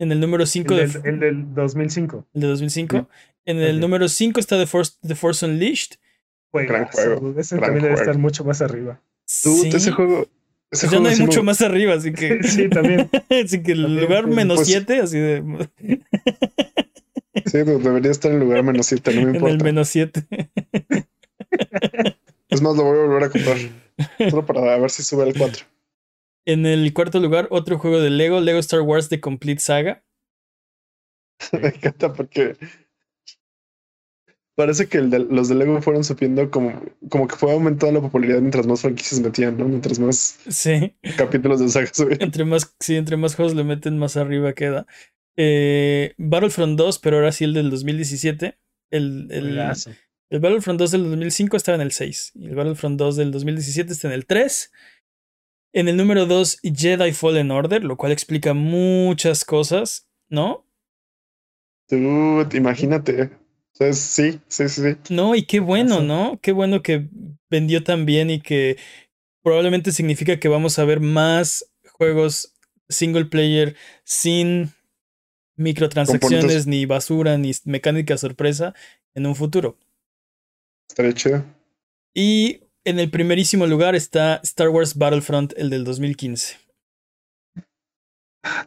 En el número 5 El, de, del, el del 2005. el de 2005. En el Ok. número 5 está The Force, The Force Unleashed. Juegazo. juego, Ese gran también debe juego. estar mucho más arriba. Tú, Sí. ese juego. Ese Ya juego no hay sí mucho más arriba, así que. Sí, también. así que el También, lugar pues, menos pues- 7, así de. Sí, debería estar en el lugar menos 7, no me En el importa. menos 7. Es más, lo voy a volver a comprar. Solo para ver si sube al 4. En el cuarto lugar, otro juego de Lego, Lego Star Wars The Complete Saga. Me encanta porque parece que de- los de Lego fueron subiendo como, como que fue aumentando la popularidad mientras más franquicias metían, ¿no? Mientras más Sí. capítulos de saga subían. Entre más, sí, entre más juegos le meten, más arriba queda. Eh, Battlefront 2, pero ahora sí el del 2017. El, el, Battlefront 2 del 2005 estaba en el 6. Y el Battlefront 2 del 2017 está en el 3. En el número 2, Jedi Fallen Order, lo cual explica muchas cosas, ¿no? Dude, imagínate. Sí, sí, sí, sí. No, y qué bueno. ¿no? Qué bueno que vendió tan bien y que probablemente significa que vamos a ver más juegos single player sin microtransacciones, ni basura, ni mecánica sorpresa en un futuro. Estaría chido. Y en el primerísimo lugar está Star Wars Battlefront, el del 2015.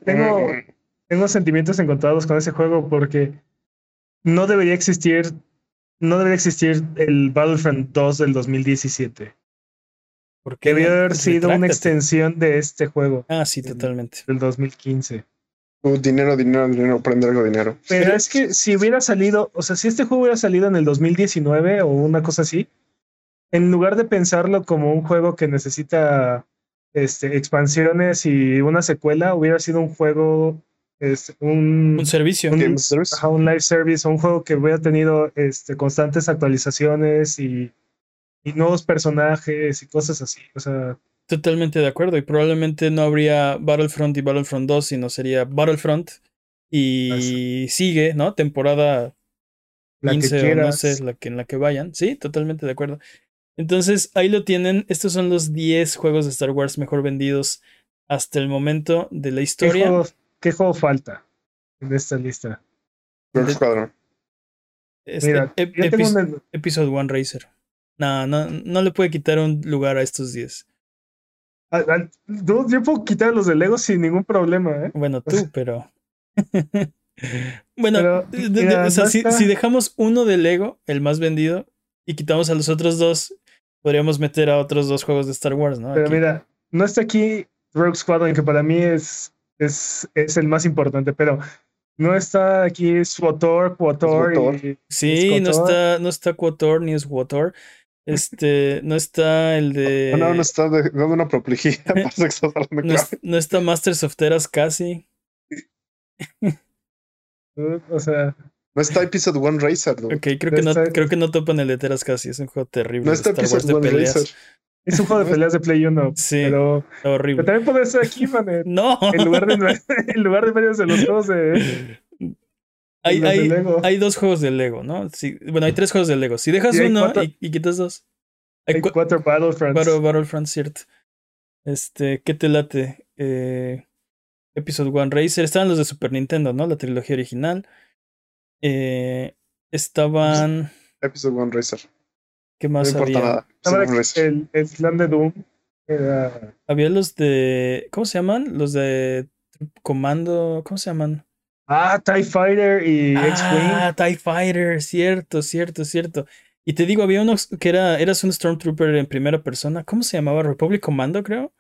Tengo, Mm, tengo sentimientos encontrados con ese juego porque no debería existir, no debería existir el Battlefront 2 del 2017. ¿Por qué Debió no? haber sido una extensión de este juego Ah, sí, totalmente. del 2015. Uh, dinero, dinero, dinero, prende algo de dinero. Pero es que si hubiera salido, o sea, si este juego hubiera salido en el 2019 o una cosa así, en lugar de pensarlo como un juego que necesita este, expansiones y una secuela, hubiera sido un juego, este, un, Un servicio. un- ajá, un live service, o un juego que hubiera tenido este, constantes actualizaciones y, y nuevos personajes y cosas así. O sea, Totalmente de acuerdo. Y probablemente no habría Battlefront y Battlefront 2, sino sería Battlefront. Y sigue, ¿no? Temporada la 15 que o no sé, la que, en la que vayan. Sí, totalmente de acuerdo. Entonces, ahí lo tienen. Estos son los 10 juegos de Star Wars mejor vendidos hasta el momento de la ¿Qué historia. juego, ¿Qué juego falta en esta lista? Rogue de- Squadron. Este, Mira, ep- yo tengo epis- una, Episode 1 Racer. No, no, no le puede quitar un lugar a estos 10. Yo puedo quitar los de Lego sin ningún problema, ¿eh? Bueno, tú, pero. bueno, Pero, de- de- mira, o sea, no si, dejamos uno de Lego, el más vendido, y quitamos a los otros dos, podríamos meter a otros dos juegos de Star Wars, ¿no? Pero Aquí. mira, no está aquí Rogue Squadron, que para mí es, es, es el más importante, pero no está aquí SWATOR, QUATOR y sí, no está, no está Quator ni es. Este, no está el de. No, no está de- dando una aproplejía. Parece que estás hablando no, claro. es- no está Masters of Teras casi. o sea, No está Episode 1 Racer, dude. Ok, creo que no, creo que no topan el de Teras casi. Es un juego terrible. No está Star Wars Episode de 1 peleas. Racer. es un juego de peleas de Play 1, Sí. pero, horrible. también puede estar aquí, man, en, No. en lugar de, en lugar de varios de los juegos de, hay, hay, dos juegos de Lego, ¿no? Sí, bueno, hay tres juegos de Lego. Si dejas uno cuatro- y, y quitas dos. Hay Hay cua- cuatro Battlefronts. Battle, Battlefront, cierto. Este, ¿qué te late? Eh, Episode 1 Racer. Estaban los de Super Nintendo, ¿no? La trilogía original. Eh, estaban. Episode 1 Racer. ¿Qué No más importa había? nada. Ahora Episode 1 Racer. el, el clan de Doom era Había los de. ¿Cómo se llaman? Los de Comando. ¿Cómo se llaman? Ah, TIE Fighter y X-Wing. Ah, TIE Fighter, cierto, cierto, cierto. Y te digo, había unos que era, eras un Stormtrooper en primera persona. ¿Cómo se llamaba? Republic Commando, creo.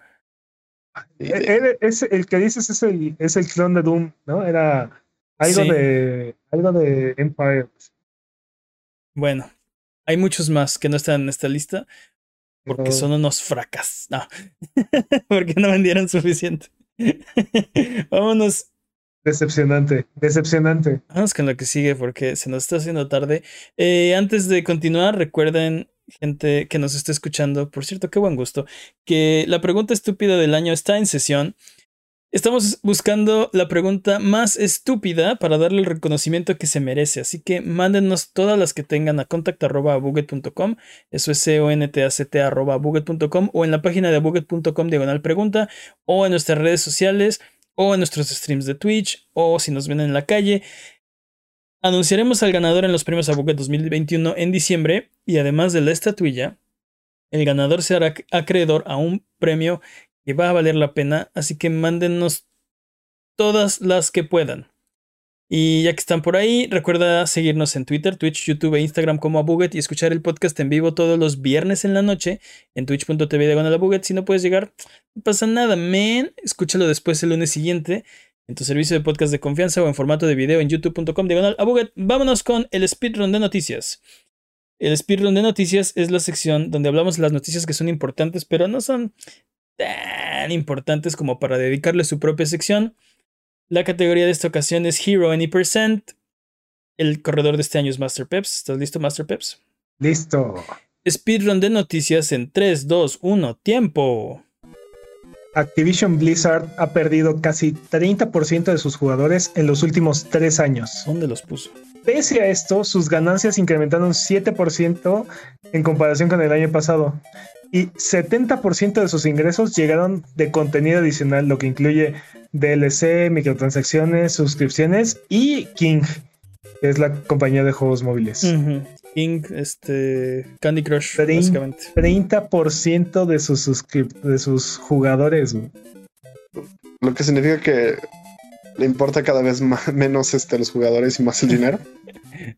Eh, es- el que dices es el, es el clon de Doom, ¿no? Era algo Sí. de algo de Empire. Bueno, hay muchos más que no están en esta lista porque son unos fracas. No, porque no vendieron suficiente. Vámonos, Decepcionante, decepcionante. vámonos con lo que sigue porque se nos está haciendo tarde. Eh, antes de continuar, recuerden gente que nos esté escuchando, por cierto, qué buen gusto, que la pregunta estúpida del año está en sesión. Estamos buscando la pregunta más estúpida para darle el reconocimiento que se merece, así que mándenos todas las que tengan a contact.buget.com, eso es c o n t a c -T o en la página de buget.com diagonal pregunta, o en nuestras redes sociales, o en nuestros streams de Twitch, o si nos ven en la calle. Anunciaremos al ganador en los premios a Buget 2021 en diciembre, y además de la estatuilla, el ganador se hará acreedor a un premio y va a valer la pena, así que mándenos todas las que puedan. Y ya que están por ahí, recuerda seguirnos en Twitter, Twitch, YouTube e Instagram como Abuget y escuchar el podcast en vivo todos los viernes en la noche en twitch.tv de. Si no puedes llegar, no pasa nada, man. Escúchalo después el lunes siguiente en tu servicio de podcast de confianza o en formato de video en youtube.com diagonal Abuget. Vámonos con el speedrun de noticias. El speedrun de noticias es la sección donde hablamos las noticias que son importantes, pero no son tan importantes como para dedicarle su propia sección. La categoría de esta ocasión es Hero Any Percent. El corredor de este año es Master Peps. ¿Estás listo, Master Peps? Listo. Speedrun de noticias en 3, 2, 1, tiempo. Activision Blizzard ha perdido casi 30% de sus jugadores en los últimos tres años. ¿Dónde los puso? Pese a esto, sus ganancias incrementaron 7% en comparación con el año pasado y 70% de sus ingresos llegaron de contenido adicional, lo que incluye DLC, microtransacciones, suscripciones y King, que es la compañía de juegos móviles. King, este, Candy Crush, 30, básicamente. 30% de sus, de sus jugadores. Lo que significa que le importa cada vez más, menos este, los jugadores y más el dinero.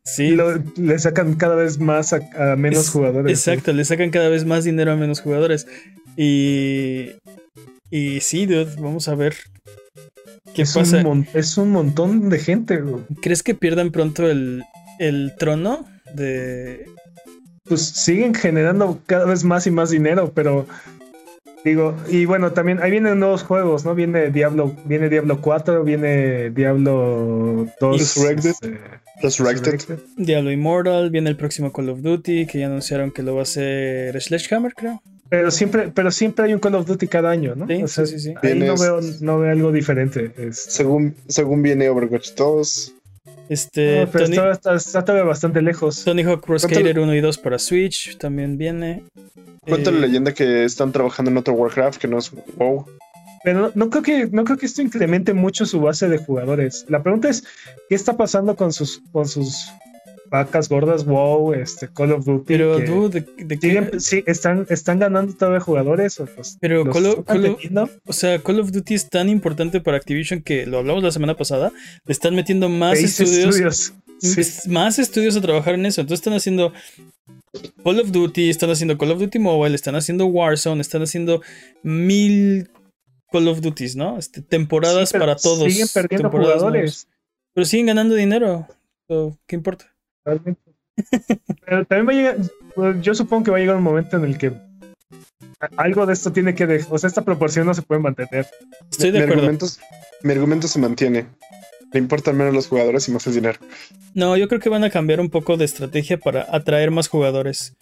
Sí. le sacan cada vez más a, menos jugadores. Exacto, le sacan cada vez más dinero a menos jugadores. Y. Y sí, dude, vamos a ver. ¿Qué es pasa? Un es un montón de gente, ¿Crees que pierdan pronto el, el trono de. Pues siguen generando cada vez más y más dinero, pero Digo, y bueno, también ahí vienen nuevos juegos, ¿no? Viene Diablo, viene Diablo 4, viene Diablo 2. Resurrected. Resurrected. Diablo Immortal, viene el próximo Call of Duty, que ya anunciaron que lo va a hacer Sledgehammer, creo. Pero siempre, pero siempre hay un Call of Duty cada año, ¿no? Sí, sí, sí, Ahí no veo, no veo algo diferente. Según, según viene Overwatch 2. Este, pero Tony, está, está, todavía bastante lejos. Tony Hawk Pro Skater 1 y 2 para Switch también viene. Cuenta la eh, leyenda que están trabajando en otro Warcraft que no es WoW. Pero no, creo que, no creo que esto incremente mucho su base de jugadores. La pregunta es, ¿qué está pasando con sus, con sus vacas gordas WoW, este, Call of Duty? Pero, dude, ¿de, sí, están, están ganando todavía jugadores. O pero Call of, o sea, Call of Duty es tan importante para Activision que lo hablamos la semana pasada. Le están metiendo más estudios. Más estudios a trabajar en eso. Entonces están haciendo Call of Duty, están haciendo Call of Duty Mobile, están haciendo Warzone, están haciendo mil Call of Duties, ¿no? Este, temporadas para todos. Siguen perdiendo jugadores. Pero siguen ganando dinero. ¿Qué importa? Pero también va a llegar, pues, yo supongo que va a llegar un momento en el que algo de esto tiene que dejar, o sea, esta proporción no se puede mantener. Estoy de acuerdo. mi argumento se mantiene. Le importan menos los jugadores y más el dinero. No, yo creo que van a cambiar un poco de estrategia para atraer más jugadores.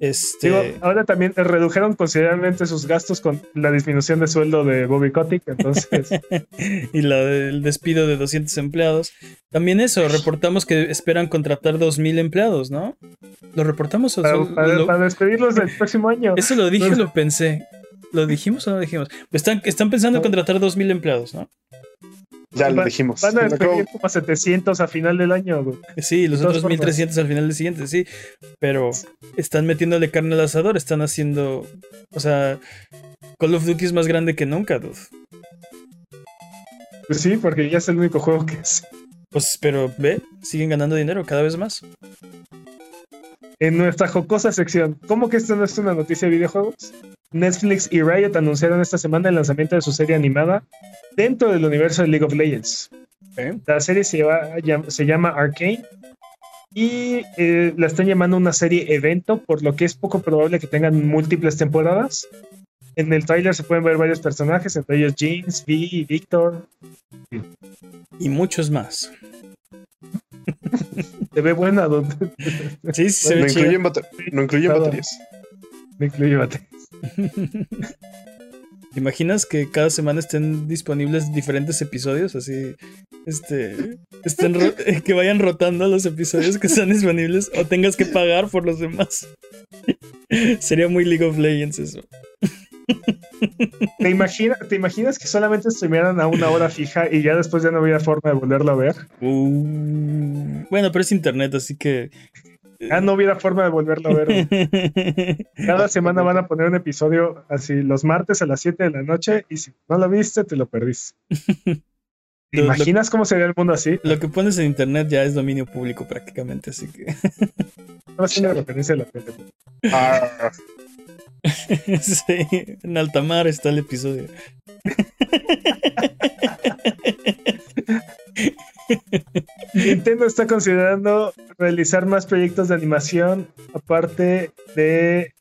Este... ahora también redujeron considerablemente sus gastos con la disminución de sueldo de Bobby Kotick, entonces... y la del despido de 200 empleados. También eso, reportamos que esperan contratar 2.000 empleados, ¿no? ¿Lo reportamos? O para, despedirlos del próximo año. Eso lo dije, lo pensé. ¿Lo dijimos o no lo dijimos? Están, están pensando en contratar 2.000 empleados, ¿no? Ya lo dijimos. Van a despedir como 700 a final del año. Sí, los otros 1300 al final del siguiente, sí. Pero están metiéndole carne al asador, están haciendo. O sea, Call of Duty es más grande que nunca, dude. Pues sí, porque ya es el único juego que es. Pues, pero ve, siguen ganando dinero cada vez más. En nuestra jocosa sección, ¿cómo que esto no es una noticia de videojuegos? Netflix y Riot anunciaron esta semana el lanzamiento de su serie animada dentro del universo de League of Legends. La serie se, se, llama Arcane y eh, la están llamando una serie evento, por lo que es poco probable que tengan múltiples temporadas. En el trailer se pueden ver varios personajes, entre ellos James, Vi y Victor. Y muchos más. Se ve buena. dude. Sí, sí, se No ve chido. incluyen, no incluyen baterías. Me incluye bate. ¿Te imaginas que cada semana estén disponibles diferentes episodios? Así, este, estén que vayan rotando los episodios que están disponibles o tengas que pagar por los demás. Sería muy League of Legends eso. ¿Te, imagina- ¿Te imaginas que solamente streamearan a una hora fija y ya después ya no había forma de volverlo a ver? Uh, bueno, pero es internet, así que. Ya no hubiera forma de volverlo a ver. Cada semana van a poner un episodio así los martes a las 7 de la noche y si no lo viste, te lo perdiste. ¿Te Lo- lo- imaginas cómo sería el mundo así? Lo que pones en internet ya es dominio público prácticamente, así que. No es una referencia a la tele. Ah, sí, en alta mar está el episodio. Nintendo está considerando realizar más proyectos de animación aparte de...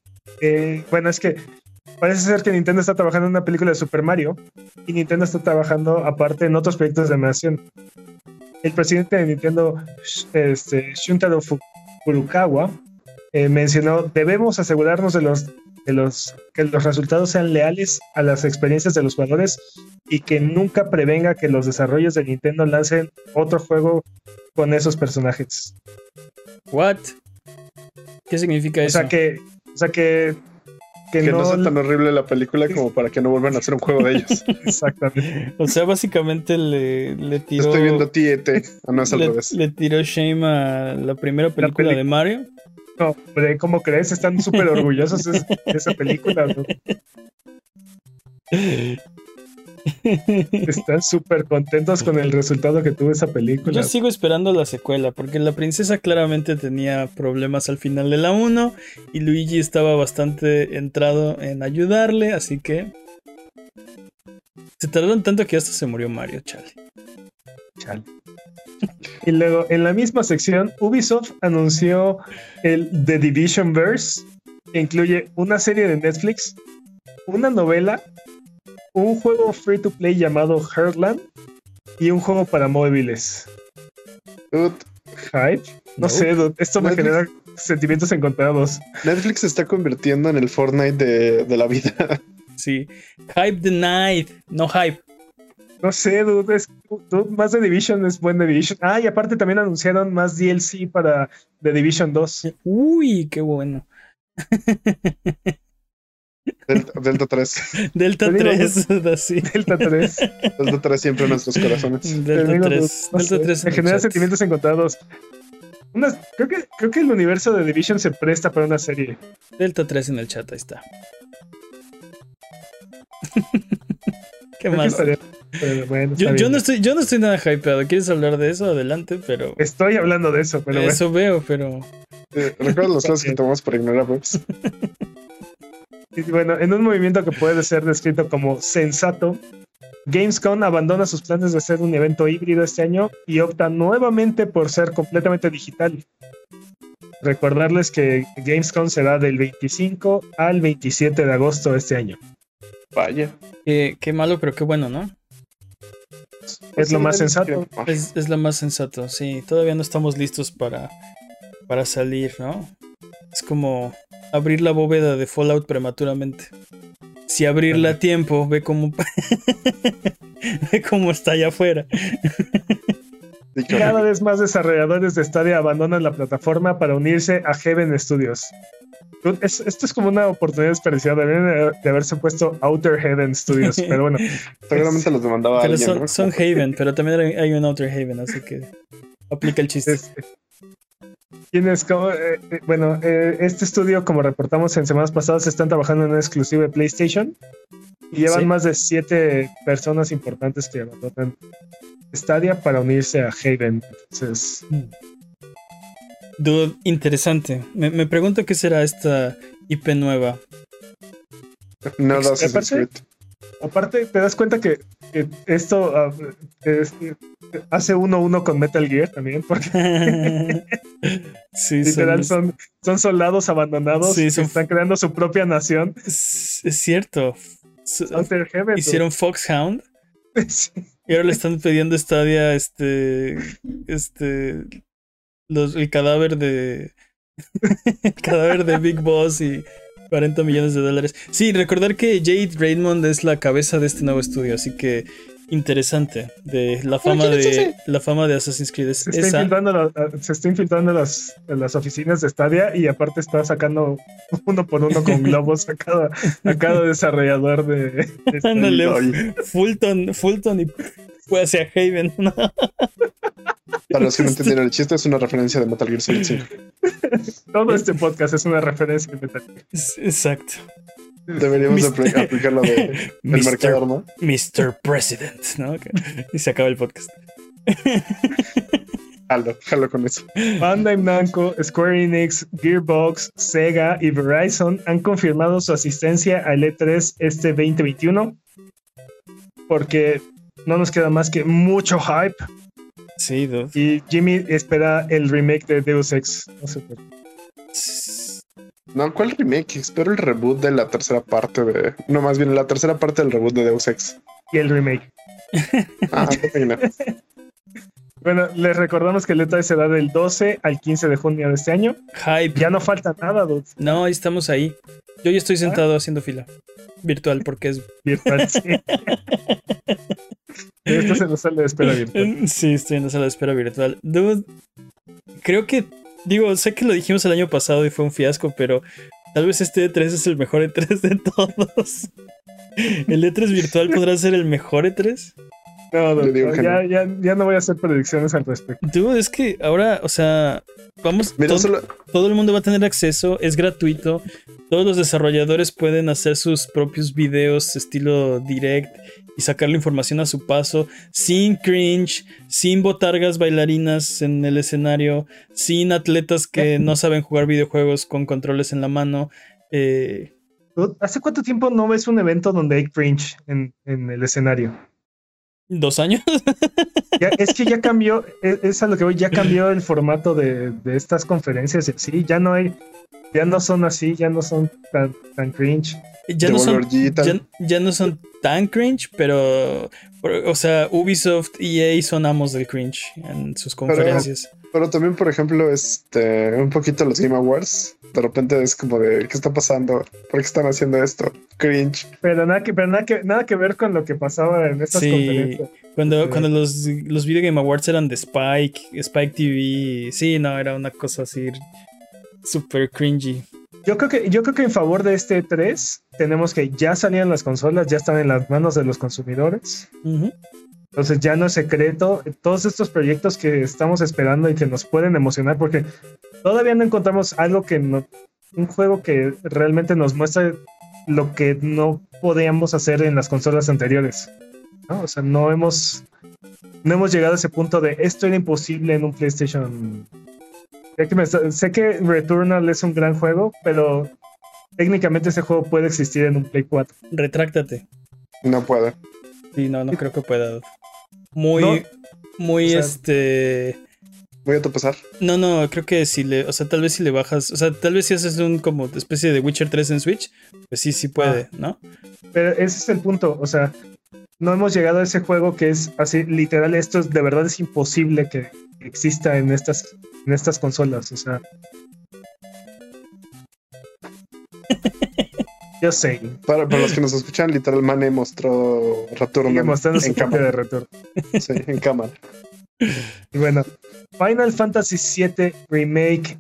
eh, bueno, es que parece ser que Nintendo está trabajando en una película de Super Mario y Nintendo está trabajando aparte en otros proyectos de animación. El presidente de Nintendo, este, Shuntaro Fu- Furukawa, eh, mencionó, debemos asegurarnos de los, de los, que los resultados sean leales a las experiencias de los jugadores y que nunca prevenga que los desarrollos de Nintendo lancen otro juego con esos personajes. ¿What? ¿Qué significa O eso? sea que, o sea que, que, que no, no, sea tan horrible la película como para que no vuelvan a hacer un juego de ellos. exactamente. O sea, básicamente le, le tiró. estoy viendo a ti. Ah, no, es al le, revés. le tiró shame a la primera película de Mario. No, hombre, ¿cómo crees? Están súper orgullosos de, esa película. ¿no? Están súper contentos con el resultado que tuvo esa película. Yo sigo esperando la secuela, porque la princesa claramente tenía problemas al final de la 1 y Luigi estaba bastante entrado en ayudarle, así que. Se tardaron tanto que hasta se murió Mario, chale. Chale. Y luego, en la misma sección, Ubisoft anunció el The Division Verse, que incluye una serie de Netflix, una novela, un juego free to play llamado Heartland y un juego para móviles. Dude, Hype. No No. sé, dude, esto me Netflix. genera sentimientos encontrados. Netflix se está convirtiendo en el Fortnite de, de la vida. Sí. Hype the Night, no hype. No sé, dude, es, dude, más de Division es buen The Division. Ah, y aparte también anunciaron más DLC para The Division 2. Uy, qué bueno. Delta, Delta 3. Delta Te digo, 3, así. Delta 3. Delta 3 siempre en nuestros corazones. Delta Te digo, 3. no Delta sé, 3 en me genera chat. sentimientos encontrados. Unas- creo, que, creo que el universo de Division se presta para una serie. Delta 3 en el chat, ahí está. Qué Creo que malo. estaría- pero bueno, está Yo, no estoy, yo no estoy nada hypeado. ¿Quieres hablar de eso? Adelante, pero. Estoy hablando de eso, pero bueno. eso veo, pero. Eh, ¿Recuerdas las clases que tomamos para ignorar webs? Bueno, en un movimiento que puede ser descrito como sensato, Gamescom abandona sus planes de hacer un evento híbrido este año y opta nuevamente por ser completamente digital. Recordarles que Gamescom será del 25 al 27 de agosto de este año. Vaya. Qué malo, pero qué bueno, ¿no? Es lo más sensato. Es, es lo más sensato, sí. Todavía no estamos listos para, para salir, ¿no? Es como abrir la bóveda de Fallout prematuramente. Si abrirla a tiempo, ve cómo, ve cómo está allá afuera. Cada vez más desarrolladores de Stadia abandonan la plataforma para unirse a Heaven Studios. Es- esto es como una oportunidad desperdiciada. Deberían de, de haberse puesto Outer Heaven Studios, pero bueno. Seguramente los demandaba Pero alguien, son, ¿no? son Haven, pero también hay un Outer Haven, así que aplica el chiste. Este, tienes como, eh, eh, bueno, eh, este estudio, como reportamos en semanas pasadas, están trabajando en un exclusivo de PlayStation y llevan Sí. más de siete personas importantes que abandonan Stadia para unirse a Haven. Entonces, Dude, interesante. Me, me pregunto qué será esta IP nueva. No, Aparte- Creed. aparte, te das cuenta que, que esto ah, es- hace uno uno con Metal Gear también, porque sí, literal son, son, son soldados abandonados Sí, que están creando su propia nación. es, es cierto. Hicieron Foxhound Sí. Y ahora le están pidiendo Stadia este, este, el cadáver de. el cadáver de Big Boss y 40 millones de dólares. Sí, recordar que Jade Raymond es la cabeza de este nuevo estudio, así que interesante. De la fama ¿quién es de la fama de Assassin's Creed es Se está esa. infiltrando, la- se está infiltrando en las, en las oficinas de Stadia y aparte está sacando uno por uno con globos a cada, a cada desarrollador de, de. Ándale. Fulton, Fulton y fue hacia Haven. ¿no? Para los que no entendieron el chiste, es una referencia de Metal Gear Solid 5. Todo este podcast es una referencia de Metal Gear. Exacto. Deberíamos Mister- aplicar lo de el Mister- marcador, ¿no? Mr. President, ¿no? Y se acaba el podcast. Jalo, jalo con eso. Bandai Namco, Square Enix, Gearbox, Sega y Verizon han confirmado su asistencia al E3 este 2021 porque no nos queda más que mucho hype Sí, dude. y Jimmy espera el remake de Deus Ex. No sé por qué. No, ¿cuál remake? Espero el reboot de la tercera parte de. No, más bien la tercera parte del reboot de Deus Ex. Y el remake. Ah, no, Bueno, les recordamos que el E3 será del 12 al 15 de junio de este año. Hype. Ya no falta nada, dude. No, ahí estamos ahí. Yo ya estoy sentado haciendo fila. Virtual, porque es. Virtual, sí. Esto se nos sale de espera virtual. Sí, estoy en la sala de espera virtual. Dude, creo que. Digo, sé que lo dijimos el año pasado y fue un fiasco, pero tal vez este E3 es el mejor E3 de todos. ¿El E3 virtual podrá ser el mejor E E3? No, digo no, que ya, no. ya, ya no voy a hacer predicciones al respecto. Dude, es que ahora, o sea, vamos. Mira, todo- solo. todo el mundo va a tener acceso, es gratuito. Todos los desarrolladores pueden hacer sus propios videos estilo direct y sacar la información a su paso, sin cringe, sin botargas bailarinas en el escenario, sin atletas que no saben jugar videojuegos con controles en la mano. Eh, ¿Hace cuánto tiempo no ves un evento donde hay cringe en, en el escenario? ¿Dos años? Ya- es que ya cambió, es, es a lo que voy, ya cambió el formato de, de estas conferencias y así, ya no hay, ya no son así, ya no son tan, tan cringe. ya, no son, ya, ya no son tan cringe, pero, pero, o sea, Ubisoft y EA son amos del cringe en sus conferencias. Pero también, por ejemplo, este, un poquito los Game Awards. De repente es como de, ¿qué está pasando? ¿Por qué están haciendo esto? Cringe. Pero nada que, pero nada que, nada que ver con lo que pasaba en estas Sí. conferencias. Cuando, Sí. cuando los, los Video Game Awards eran de Spike, Spike TV, sí, no, era una cosa así super cringy. Yo creo que, yo creo que en favor de este 3 tenemos que ya salían las consolas, ya están en las manos de los consumidores. Ujú. Entonces ya no es secreto. Todos estos proyectos que estamos esperando y que nos pueden emocionar, porque todavía no encontramos algo que no, un juego que realmente nos muestre lo que no podíamos hacer en las consolas anteriores. ¿no? O sea, no hemos, no hemos llegado a ese punto de esto era imposible en un PlayStation. Sé que, me está- sé que Returnal es un gran juego, pero técnicamente ese juego puede existir en un Play 4. Retráctate. No puede. Sí, no, no creo que pueda. Muy, No. muy O sea- este. Voy a topesar. No, no, creo que si le, o sea, tal vez si le bajas, o sea, tal vez si haces un como especie de Witcher 3 en Switch, pues sí, sí puede, ¿no? Pero ese es el punto, o sea, no hemos llegado a ese juego que es así, literal, esto es, de verdad es imposible que exista en estas, en estas consolas, o sea. Yo sé, Para, para los que nos escuchan, literal, Mane mostró Return sigue mostrando su en copia cámara. de retorno. Sí, en cámara. Y bueno, Final Fantasy VII Remake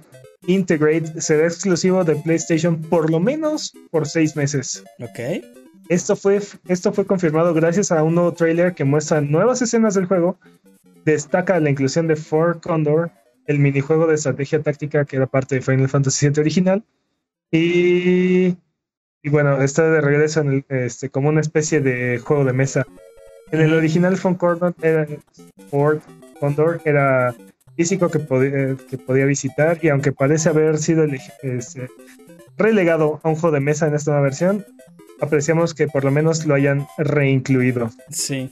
Integrate será exclusivo de PlayStation por lo menos por seis meses. Ok. Esto fue, esto fue confirmado gracias a un nuevo trailer que muestra nuevas escenas del juego. Destaca la inclusión de For Condor, el minijuego de estrategia táctica que era parte de Final Fantasy VII original. Y, y bueno, está de regreso en el- este, como una especie de juego de mesa. En el original Condor era, For Condor era físico que, podía- que podía visitar y aunque parece haber sido este, relegado a un juego de mesa en esta nueva versión, apreciamos que por lo menos lo hayan reincluido. Sí.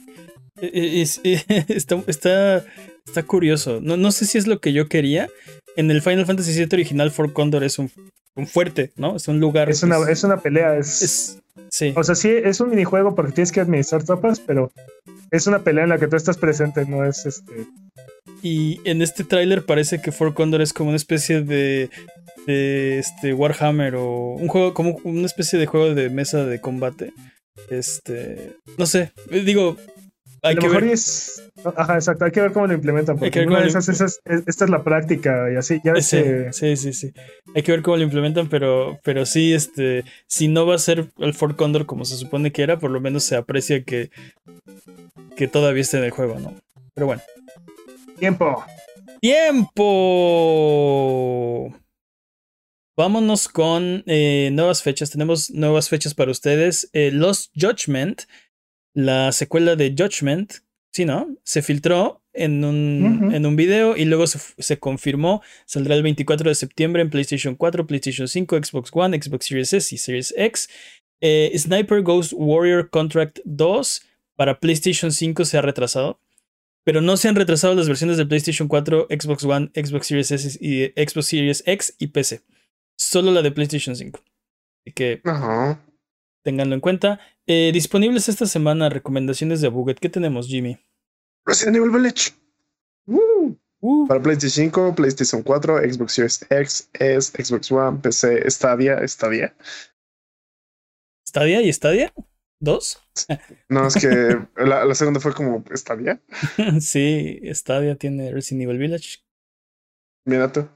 E- e- e- está, está, está curioso. No, no sé si es lo que yo quería. En el Final Fantasy VII original, For Condor es un, un fuerte, ¿no? Es un lugar. Es una, pues, es una pelea, es, es- sí. o sea, sí, es un minijuego porque tienes que administrar tropas, pero es una pelea en la que tú estás presente, no es este, Y en este tráiler parece que For Condor es como una especie de, de este Warhammer o un juego como una especie de juego de mesa de combate. Este, no sé, digo, hay a lo que mejor ver. es. Ajá, exacto. Hay que ver cómo lo implementan. que Porque ver una cómo de lo- esas, esas- es- esta es la práctica y así. Ya Sí, que- sí, sí, sí. Hay que ver cómo lo implementan, pero, pero sí, este, si no va a ser el Ford Condor como se supone que era, por lo menos se aprecia que, que todavía está en el juego, ¿no? Pero bueno. Tiempo. ¡Tiempo! Vámonos con eh, nuevas fechas. Tenemos nuevas fechas para ustedes. Eh, Lost Judgment, la secuela de Judgment, sí, ¿no? Se filtró en un, en un video y luego se, confirmó. Saldrá el 24 de septiembre en PlayStation 4, PlayStation 5, Xbox One, Xbox Series S y Series X. Eh, Sniper Ghost Warrior Contract 2 para PlayStation 5 se ha retrasado. Pero no se han retrasado las versiones de PlayStation 4, Xbox One, Xbox Series S y Xbox Series X y PC. Solo la de PlayStation 5. Así que Ajá. Ténganlo en cuenta. Eh, disponibles esta semana recomendaciones de Buget. ¿Qué tenemos, Jimmy? Resident Evil Village. Uh, Uh, Para PlayStation 5, PlayStation 4, Xbox Series X, S, Xbox One, PC, Stadia, Stadia. ¿Stadia y Stadia? ¿Dos? No, es que la, la segunda fue como Stadia. sí, Stadia tiene Resident Evil Village. Mira tú.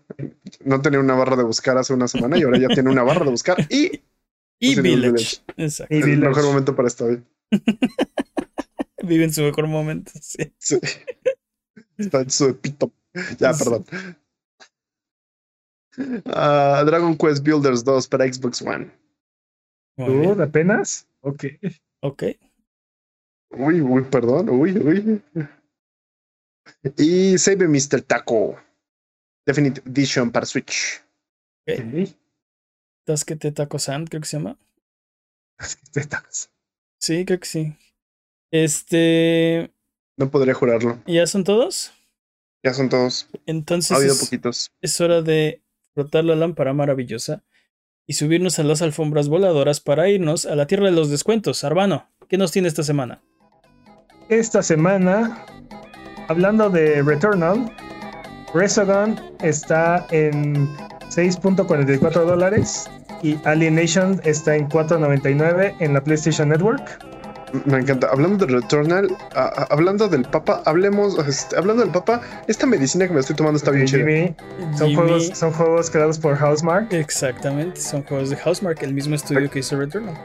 No tenía una barra de buscar hace una semana y ahora ya tiene una barra de buscar y Y Village. Exacto. y el Village. mejor momento para Stadia. Vive en su mejor momento. Sí. Sí. Está en su pito. Ya, Sí. perdón. Ah, Dragon Quest Builders 2 para Xbox One. Muy bien. Uh, ¿Apenas? Ok. Ok. Uy, uy, perdón. Uy, uy. Y Save Mr. Taco. Definitive Edition para Switch. Ok. Tasquete Taco Sand, creo que se llama. Tetas. Sí, creo que sí. Este. No podría jurarlo. ¿Ya son todos? Ya son todos. Ha Entonces habido es, poquitos. es hora de frotar la lámpara maravillosa y subirnos a las alfombras voladoras para irnos a la tierra de los descuentos. Arbano, ¿qué nos tiene esta semana? Esta semana, hablando de Returnal, Resogun está en 6.44 dólares y Alienation está en 4.99 en la PlayStation Network. Me encanta. Hablando de Returnal, hablando del Papa, hablemos. este, hablando del Papa, esta medicina que me estoy tomando está bien chida. Son, Jimmy- juegos, son juegos creados por Housemark. Exactamente, son juegos de Housemark, el mismo estudio que hizo Returnal.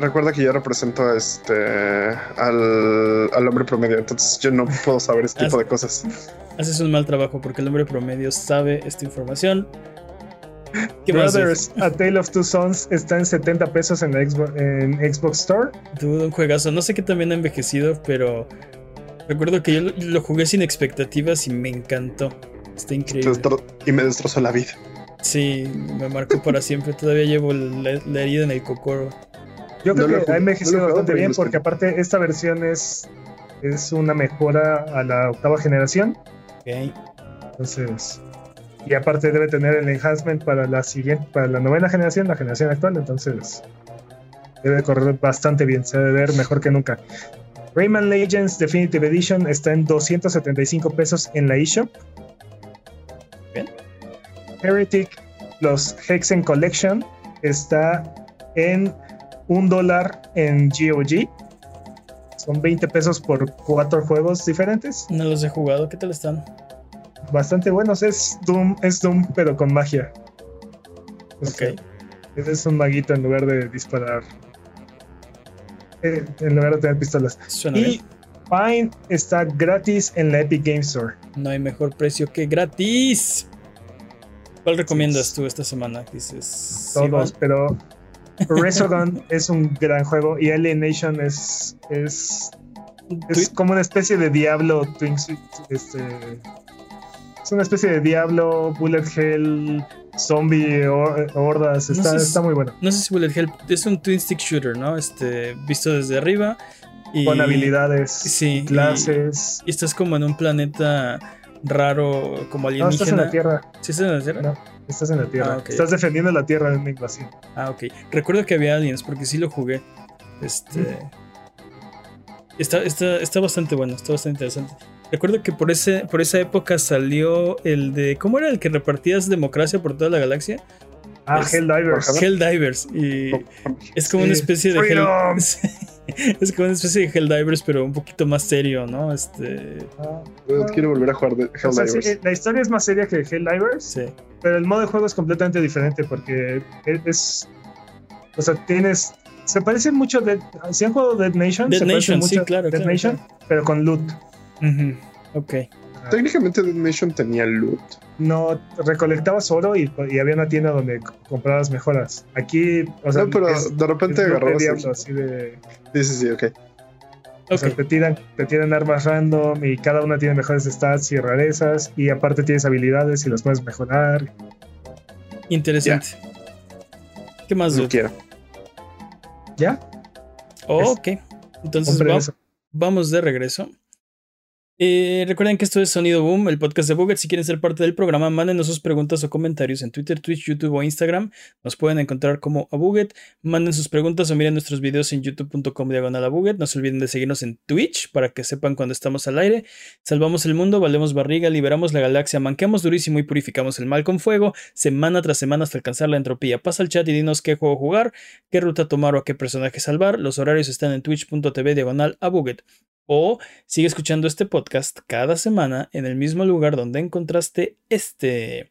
Recuerda que yo represento a este al, al hombre promedio, entonces yo no puedo saber este tipo de cosas. Haces un mal trabajo porque el hombre promedio sabe esta información. Brothers, A Tale of Two Sons está en 70 pesos en, la Xbox, en Xbox Store. Dudo un juegazo. No sé qué también ha envejecido, pero recuerdo que yo lo, lo jugué sin expectativas y me encantó. Está increíble. Y me destrozó la vida. Sí, me marcó para siempre. Todavía llevo la, la herida en el cocoro. Yo creo No que jugué- ha envejecido bastante bien porque aparte esta versión es, es una mejora a la octava generación. Ok. Entonces, y aparte debe tener el enhancement para la siguiente, para la novena generación, la generación actual. Entonces, debe correr bastante bien, se debe ver mejor que nunca. Rayman Legends Definitive Edition está en 275 pesos en la eShop. Bien. Heretic los Hexen Collection está en un dólar en GOG. Son 20 pesos por cuatro juegos diferentes. No los he jugado. ¿Qué tal están? Bastante buenos. Es Doom, es Doom, pero con magia. O sea, Ok. Ese es un maguito en lugar de disparar. Eh, en lugar de tener pistolas. Suena Y bien. Pine está gratis en la Epic Game Store. No hay mejor precio que gratis. ¿Cuál recomiendas tú esta semana? Dices. Todos, pero Resogun es un gran juego y Alienation es, es, es como una especie de Diablo Twin este, es una especie de Diablo, Bullet Hell, Zombie, hor- hordas, No está, sé está muy bueno. No sé si Bullet Hell es un twin stick shooter, ¿no? Este, visto desde arriba. Y, Con habilidades, sí, clases. Y estás como en un planeta raro, como No, estás en alienígena. la Tierra. ¿Sí estás en la Tierra? No, estás en la Tierra. Ah. Estás defendiendo la Tierra de una invasión. Ah, ok. Recuerdo que había aliens porque sí lo jugué. Este. Está, está, está bastante bueno, está bastante interesante. Recuerdo que por, ese, por esa época salió el de. ¿Cómo era el que repartías democracia por toda la galaxia? Ah, Es- Helldivers. Helldivers. Y es como una Sí. especie de Hell-. Es como una especie de Helldivers, pero un poquito más serio, ¿no? Este. Ah, quiero volver a jugar de o sea, sí, Helldivers. eh, la historia es más seria que Helldivers, Sí. pero el modo de juego es completamente diferente porque e- es. O sea, tienes. Se parece mucho de. Si han jugado Dead Nation, Dead se parece Nation, sí, mucho a claro, Dead claro, Nation, pero con loot. Ujú, Ok. Técnicamente Dead Nation tenía loot. No recolectabas oro y, y había una tienda donde comprabas mejoras. Aquí, o sea, no, pero es- de repente agarrabas. diablo, así de. Sí, sí, sí, ok. O sea, Ok. te tiran, te tiran armas random y cada una tiene mejores stats y rarezas y aparte tienes habilidades y las puedes mejorar. Interesante. ¿Qué más, Lo dude? quiero. ¿Ya? Oh, ok. Entonces va- vamos de regreso. Eh, recuerden que esto es Sonido Boom, el podcast de Buget. Si quieren ser parte del programa, mándenos sus preguntas o comentarios en Twitter, Twitch, YouTube o Instagram. Nos pueden encontrar como a Buget. Manden sus preguntas o miren nuestros videos en youtube.com diagonal a Buget. No se olviden de seguirnos en Twitch para que sepan cuando estamos al aire. Salvamos el mundo, valemos barriga, liberamos la galaxia, manqueamos durísimo y purificamos el mal con fuego, semana tras semana hasta alcanzar la entropía. Pasa al chat y dinos qué juego jugar, qué ruta tomar o a qué personaje salvar. Los horarios están en twitch.tv diagonal. O sigue escuchando este podcast cada semana en el mismo lugar donde encontraste este.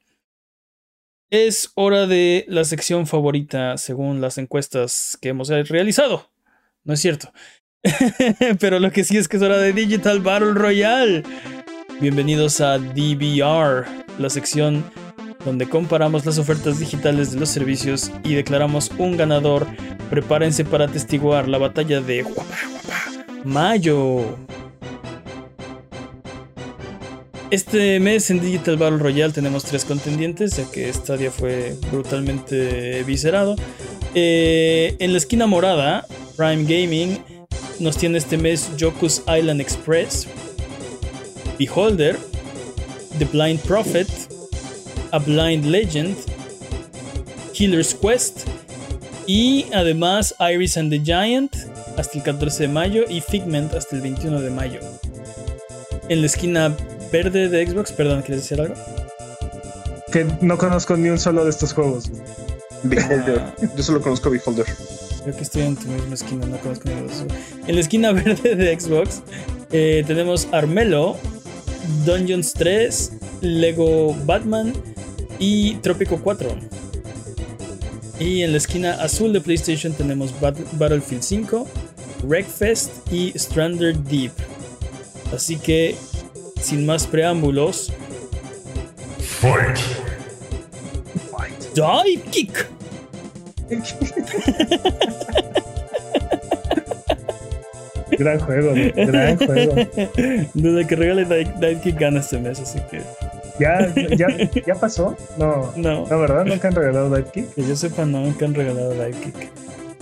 Es hora de la sección favorita según las encuestas que hemos realizado. No es cierto. Pero lo que sí es que es hora de Digital Battle Royale. Bienvenidos a DBR, la sección donde comparamos las ofertas digitales de los servicios y declaramos un ganador. Prepárense para atestiguar la batalla de Guapa, Guapa, Mayo. Este mes en Digital Battle Royale tenemos tres contendientes, ya que Stadia fue brutalmente viscerado. Eh, en la esquina morada, Prime Gaming nos tiene este mes Joku's Island Express, Beholder, The Blind Prophet, A Blind Legend, Killer's Quest y además Iris and the Giant hasta el 14 de mayo y Figment hasta el 21 de mayo. En la esquina verde de Xbox, perdón, ¿quieres decir algo? Que no conozco ni un solo de estos juegos. Beholder. Ah. Yo solo conozco Beholder. Creo que estoy en tu misma esquina, no conozco ninguno de esos. En la esquina verde de Xbox eh, tenemos Armelo, Dungeons 3, Lego Batman y Trópico 4. Y en la esquina azul de PlayStation tenemos Bat- Battlefield 5, Wreckfest y Stranded Deep. Así que, sin más preámbulos, Fight. Dive Kick. Gran juego, gran juego. Desde que regale Dive, Dive Kick gana este mes, así que ¿Ya, ya, ya pasó? No, no. no, ¿verdad? Nunca han regalado Dive Kick. Que yo sepa, no, nunca han regalado Dive Kick.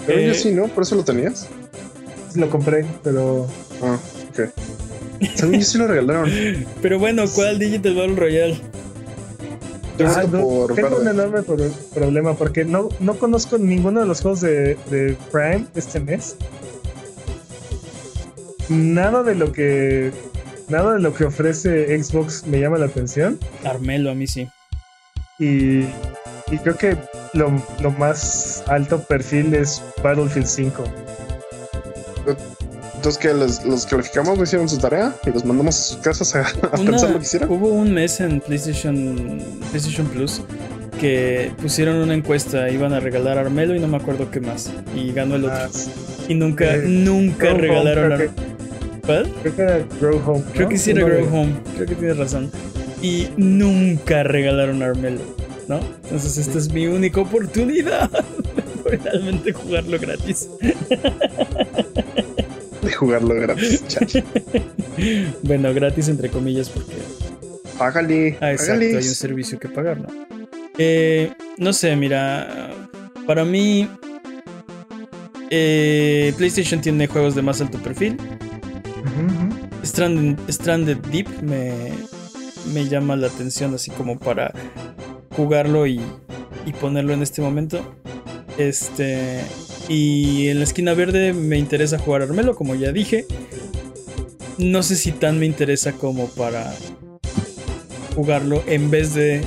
Pero Eh, yo sí, ¿no? Por eso lo tenías. Lo compré, pero Ah, ok. Según yo sí lo regalaron. Pero bueno, ¿cuál Digital Battle Royale? Ah, no, por tengo un enorme pro- problema porque no, no conozco ninguno de los juegos de, de Prime este mes. Nada de lo que nada de lo que ofrece Xbox me llama la atención Armelo, a mí sí. y, y creo que lo, lo más alto perfil es Battlefield 5. Entonces, que los, los calificamos, no hicieron su tarea y los mandamos a sus casas a, a Una- pensar lo que hicieron. hubo un mes en PlayStation, PlayStation Plus que pusieron una encuesta, iban a regalar Armelo y no me acuerdo qué más. Y ganó el otro. Ah, y nunca, eh, nunca regalaron creo, Armelo. Creo que era Grow Home. Creo que sí era Grow Home, creo que tienes razón. Y nunca regalaron Armelo, ¿no? Entonces esta es mi única oportunidad de realmente jugarlo gratis. De jugarlo gratis. Chale. Bueno, gratis entre comillas porque Págale. Ah, exacto, hay un servicio que pagar, ¿no? Eh, no sé, mira, para mí eh, PlayStation tiene juegos de más alto perfil. Stranded Deep me, me llama la atención así como para jugarlo y, y ponerlo en este momento. Este. Y en la esquina verde me interesa jugar Armelo, como ya dije. no sé si tan me interesa como para jugarlo en vez de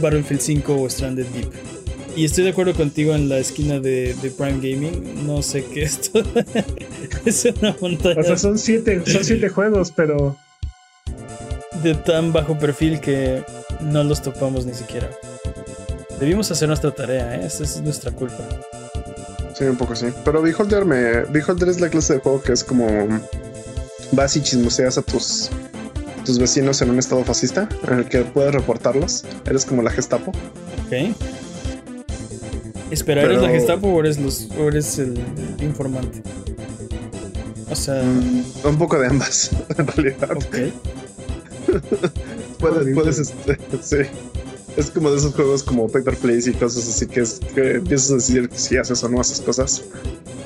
Battlefield 5 o Stranded Deep. Y estoy de acuerdo contigo en la esquina de, de Prime Gaming. No sé qué esto es una montaña O sea, son siete, son siete juegos, pero de tan bajo perfil que no los topamos ni siquiera. Debimos hacer nuestra tarea, ¿eh? Esa es nuestra culpa. Sí, un poco sí. Pero Beholder me. Beholder es la clase de juego que es como. Vas y chismoseas a tus. tus vecinos en un estado fascista, en el que puedes reportarlos. Eres como la Gestapo. Ok. Espera, ¿eres Pero- la Gestapo o eres, los, o eres el informante? O sea, Mm, un poco de ambas, en realidad. ok. Puedes, puedes este, sí. Es como de esos juegos como Paper Place y cosas así que, es, que empiezas a decidir si haces o no haces cosas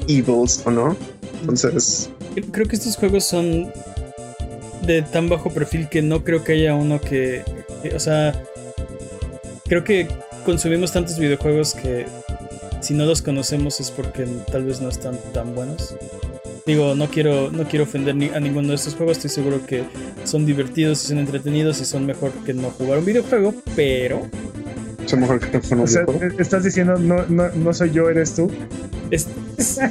evils o no. Entonces, Creo que estos juegos son de tan bajo perfil que no creo que haya uno que, que- o sea, creo que consumimos tantos videojuegos que si no los conocemos es porque tal vez no están tan buenos. Digo, no quiero, no quiero ofender ni- a ninguno de estos juegos, estoy seguro que son divertidos y son entretenidos y son mejor que no jugar un videojuego, pero es mejor que no o sea, videojuego. estás diciendo no, no, no soy yo, eres tú. es- es-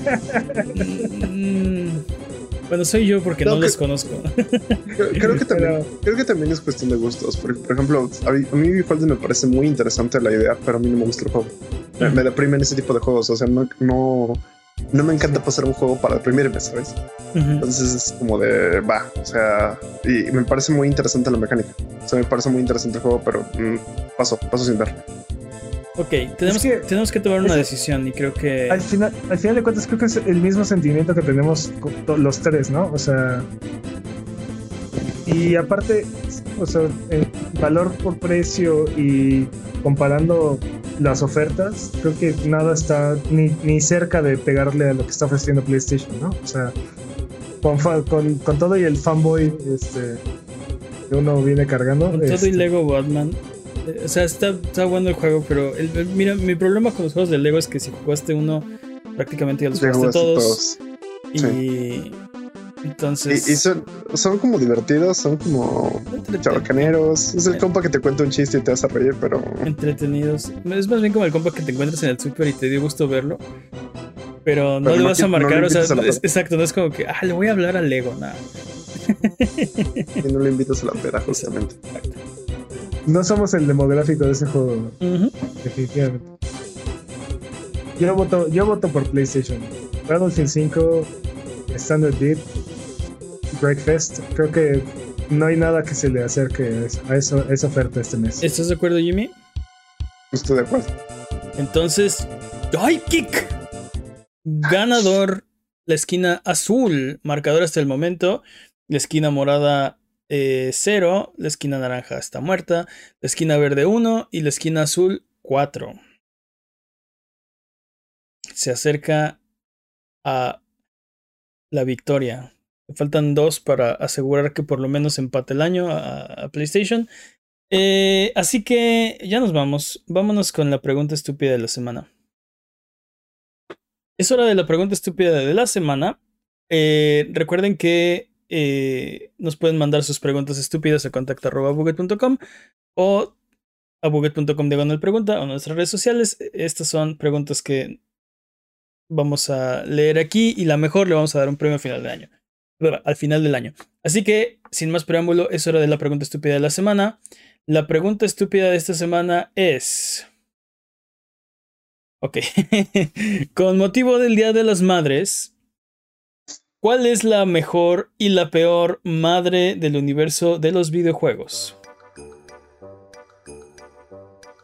Mm, bueno, soy yo porque no, No, los conozco. Creo, creo que también, Pero- creo que también es cuestión de gustos. Por, por ejemplo, a mí, a mí me parece muy interesante la idea, pero a mí no me gusta el juego. Me, me deprimen ese tipo de juegos. O sea, no, no, no me encanta pasar un juego para deprimirme, ¿sabes? Entonces es como de va, o sea, y me parece muy interesante la mecánica. O sea, me parece muy interesante el juego, pero mm, paso, paso sin ver. Ok, tenemos, que- tenemos que tomar una es- decisión y creo que... Al final, al final de cuentas, creo que es el mismo sentimiento que tenemos los tres, ¿no? O sea. Y aparte, o sea, en valor por precio y comparando las ofertas, creo que nada está ni, ni cerca de pegarle a lo que está ofreciendo PlayStation, ¿no? O sea, con, con, con todo y el fanboy este, que uno viene cargando. Con todo y este, Lego Batman. Eh, O sea, está, está bueno el juego, pero el- el- mira, mi problema con los juegos de Lego es que si jugaste uno, prácticamente ya los jugaste jugaste todos. todos. Y entonces. y son, son como divertidos, son como chabacaneros. Es el compa que te cuenta un chiste y te hace reír, pero entretenidos. Es más bien como el compa que te encuentras en el super y te dio gusto verlo. Pero no le vas a no marcar, o sea, es- exacto, no es como que, ah, le voy a hablar a Lego, nada. y no le invitas a la peda, justamente. No somos el demográfico de ese juego. Definitivamente. Yo voto, yo voto por PlayStation. Battlefield 5, Standard Deep, Breakfast. Creo que no hay nada que se le acerque a eso- a, eso, a esa oferta este mes. ¿Estás de acuerdo, Jimmy? Estoy de acuerdo. Entonces, ¡ay, kick! Ganador, la esquina azul, marcador hasta el momento. La esquina morada 0, la esquina naranja está muerta, la esquina verde 1 y la esquina azul 4. Se acerca a la victoria. Faltan dos para asegurar que por lo menos empate el año a, a PlayStation. Eh, así que ya nos vamos. Vámonos con la pregunta estúpida de la semana. Es hora de la pregunta estúpida de la semana. Eh, recuerden que eh, nos pueden mandar sus preguntas estúpidas a contacto.buget.com o a buget.com diagonal pregunta o nuestras redes sociales. Estas son preguntas que vamos a leer aquí y la mejor le vamos a dar un premio al final del año. Al final del año. Así que, sin más preámbulo, es hora de la pregunta estúpida de la semana. La pregunta estúpida de esta semana es... Ok. Con motivo del Día de las Madres, ¿cuál es la mejor y la peor madre del universo de los videojuegos?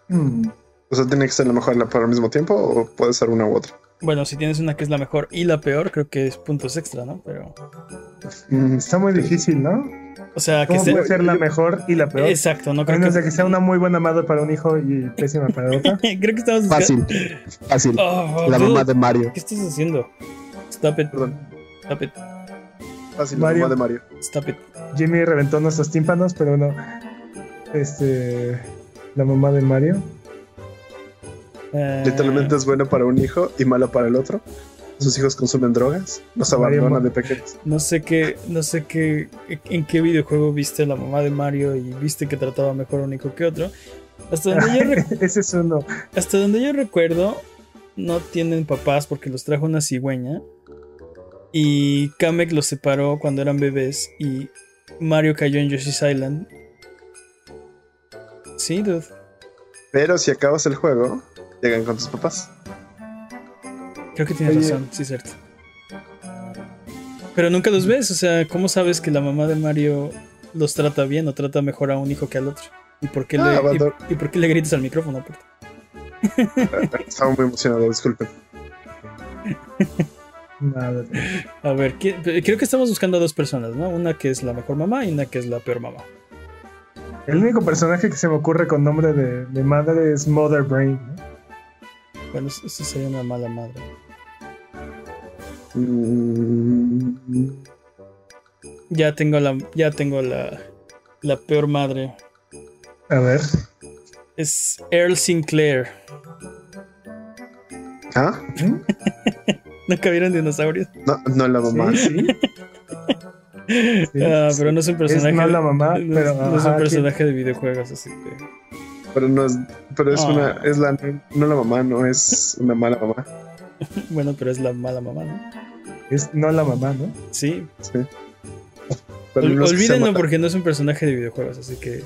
Hmm. O sea, tiene que ser la mejor y la peor al mismo tiempo o puede ser una u otra. Bueno, si tienes una que es la mejor y la peor, creo que es puntos extra, ¿no? Pero... Mm, Está muy difícil, ¿no? O sea, que ¿Cómo esté... puede ser la mejor y la peor? Exacto, no A creo menos de que... que sea una muy buena madre para un hijo y pésima para otra. creo que estamos... Fácil, fácil. Oh, la mamá de Mario. ¿Qué estás haciendo? Stop it. Perdón. Stop it. Fácil, la Mario. mamá de Mario. Stop it. Jimmy reventó nuestros tímpanos, pero no. Este. La mamá de Mario. Eh, Literalmente es buena para un hijo y mala para el otro. sus hijos consumen drogas, los Mario abandonan de pequeños. No sé qué, no sé qué, en qué videojuego viste a la mamá de Mario y viste que trataba mejor a un hijo que otro. Hasta donde yo, Ese es uno. hasta donde yo recuerdo, no tienen papás porque los trajo una cigüeña. Y Kamek los separó cuando eran bebés y Mario cayó en Yoshi's Island. Sí, dude. Pero si acabas el juego, llegan con tus papás. Creo que tienes Oye. razón, sí, cierto. Pero nunca los ves, o sea, ¿cómo sabes que la mamá de Mario los trata bien o trata mejor a un hijo que al otro? ¿Y por qué, Ah, le, abandon- y, y por qué le gritas al micrófono? aparte? Estaba muy emocionado, disculpen. Nada. A ver, ¿quién- creo que estamos buscando a dos personas, ¿no? Una que es la mejor mamá y una que es la peor mamá. El único personaje que se me ocurre con nombre de, de madre es Mother Brain. ¿no? Bueno, eso eso sería una mala madre. Mm, Ya tengo la, ya tengo la, la peor madre. A ver. Es Earl Sinclair. ¿Ah? ¿Nunca vieron dinosaurios? No, no la mamá. Sí, sí. Sí. Ah, pero no es un personaje. no la mamá, no, pero, no es un personaje de videojuegos, así que. Pero no es, pero es Ah. una, es la, no la mamá, no es una mala mamá. Bueno, pero es la mala mamá, ¿no? Es no la mamá, ¿no? Sí. Sí. Pero Ol- no olvídenlo porque no es un personaje de videojuegos, así que.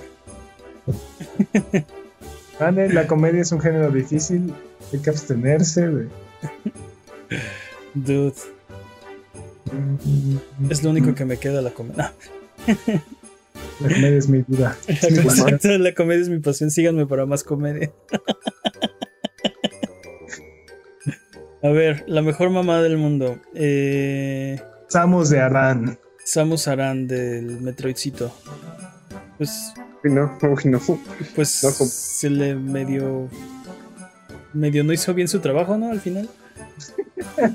Ane, la comedia es un género difícil. Hay que abstenerse. de- Dude, es lo único que me queda la comedia. La comedia es mi vida. Exacto, la comedia es mi pasión. Síganme para más comedia. A ver, la mejor mamá del mundo. Eh, Samus de Aran. Samus Aran del Metroidcito. Pues, Uy, no, uy, no. pues No, se le medio. Medio no hizo bien su trabajo, ¿no? Al final.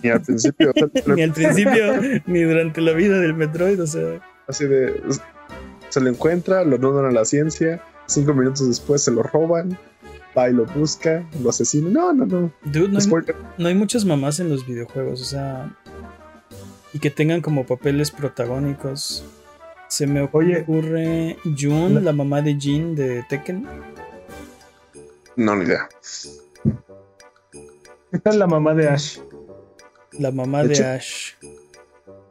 Ni al principio. Ni al principio, ni durante la vida del Metroid, o sea. Así de. Se lo encuentra, lo donan a la ciencia. Cinco minutos después se lo roban. Va y lo busca, lo asesina. No, no, no. Dude, no hay, no hay muchas mamás en los videojuegos, o sea. Y que tengan como papeles protagónicos. Se me Oye. ocurre Jun, La- la mamá de Jin de Tekken. No, ni idea. ¿Qué tal la mamá de Ash? La mamá De de hecho- Ash.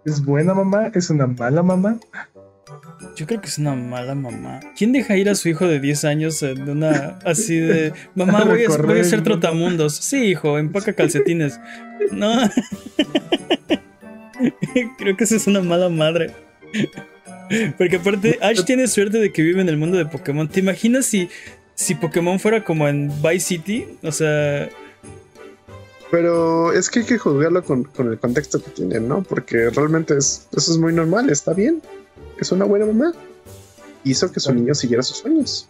¿Es buena mamá? ¿Es una mala mamá? Yo creo que es una mala mamá. ¿Quién deja ir a su hijo de 10 años en una así de mamá voy a, voy a mundo". trotamundos? Sí, hijo, empaca calcetines. No. creo que esa es una mala madre. Porque aparte, Ash tiene suerte de que vive en el mundo de Pokémon. ¿Te imaginas si, si Pokémon fuera como en Vice City? O sea, Pero es que hay que juzgarlo con, con el contexto que tiene, ¿no? Porque realmente es, eso es muy normal, está bien. Es una buena mamá. Hizo que su niño siguiera sus sueños.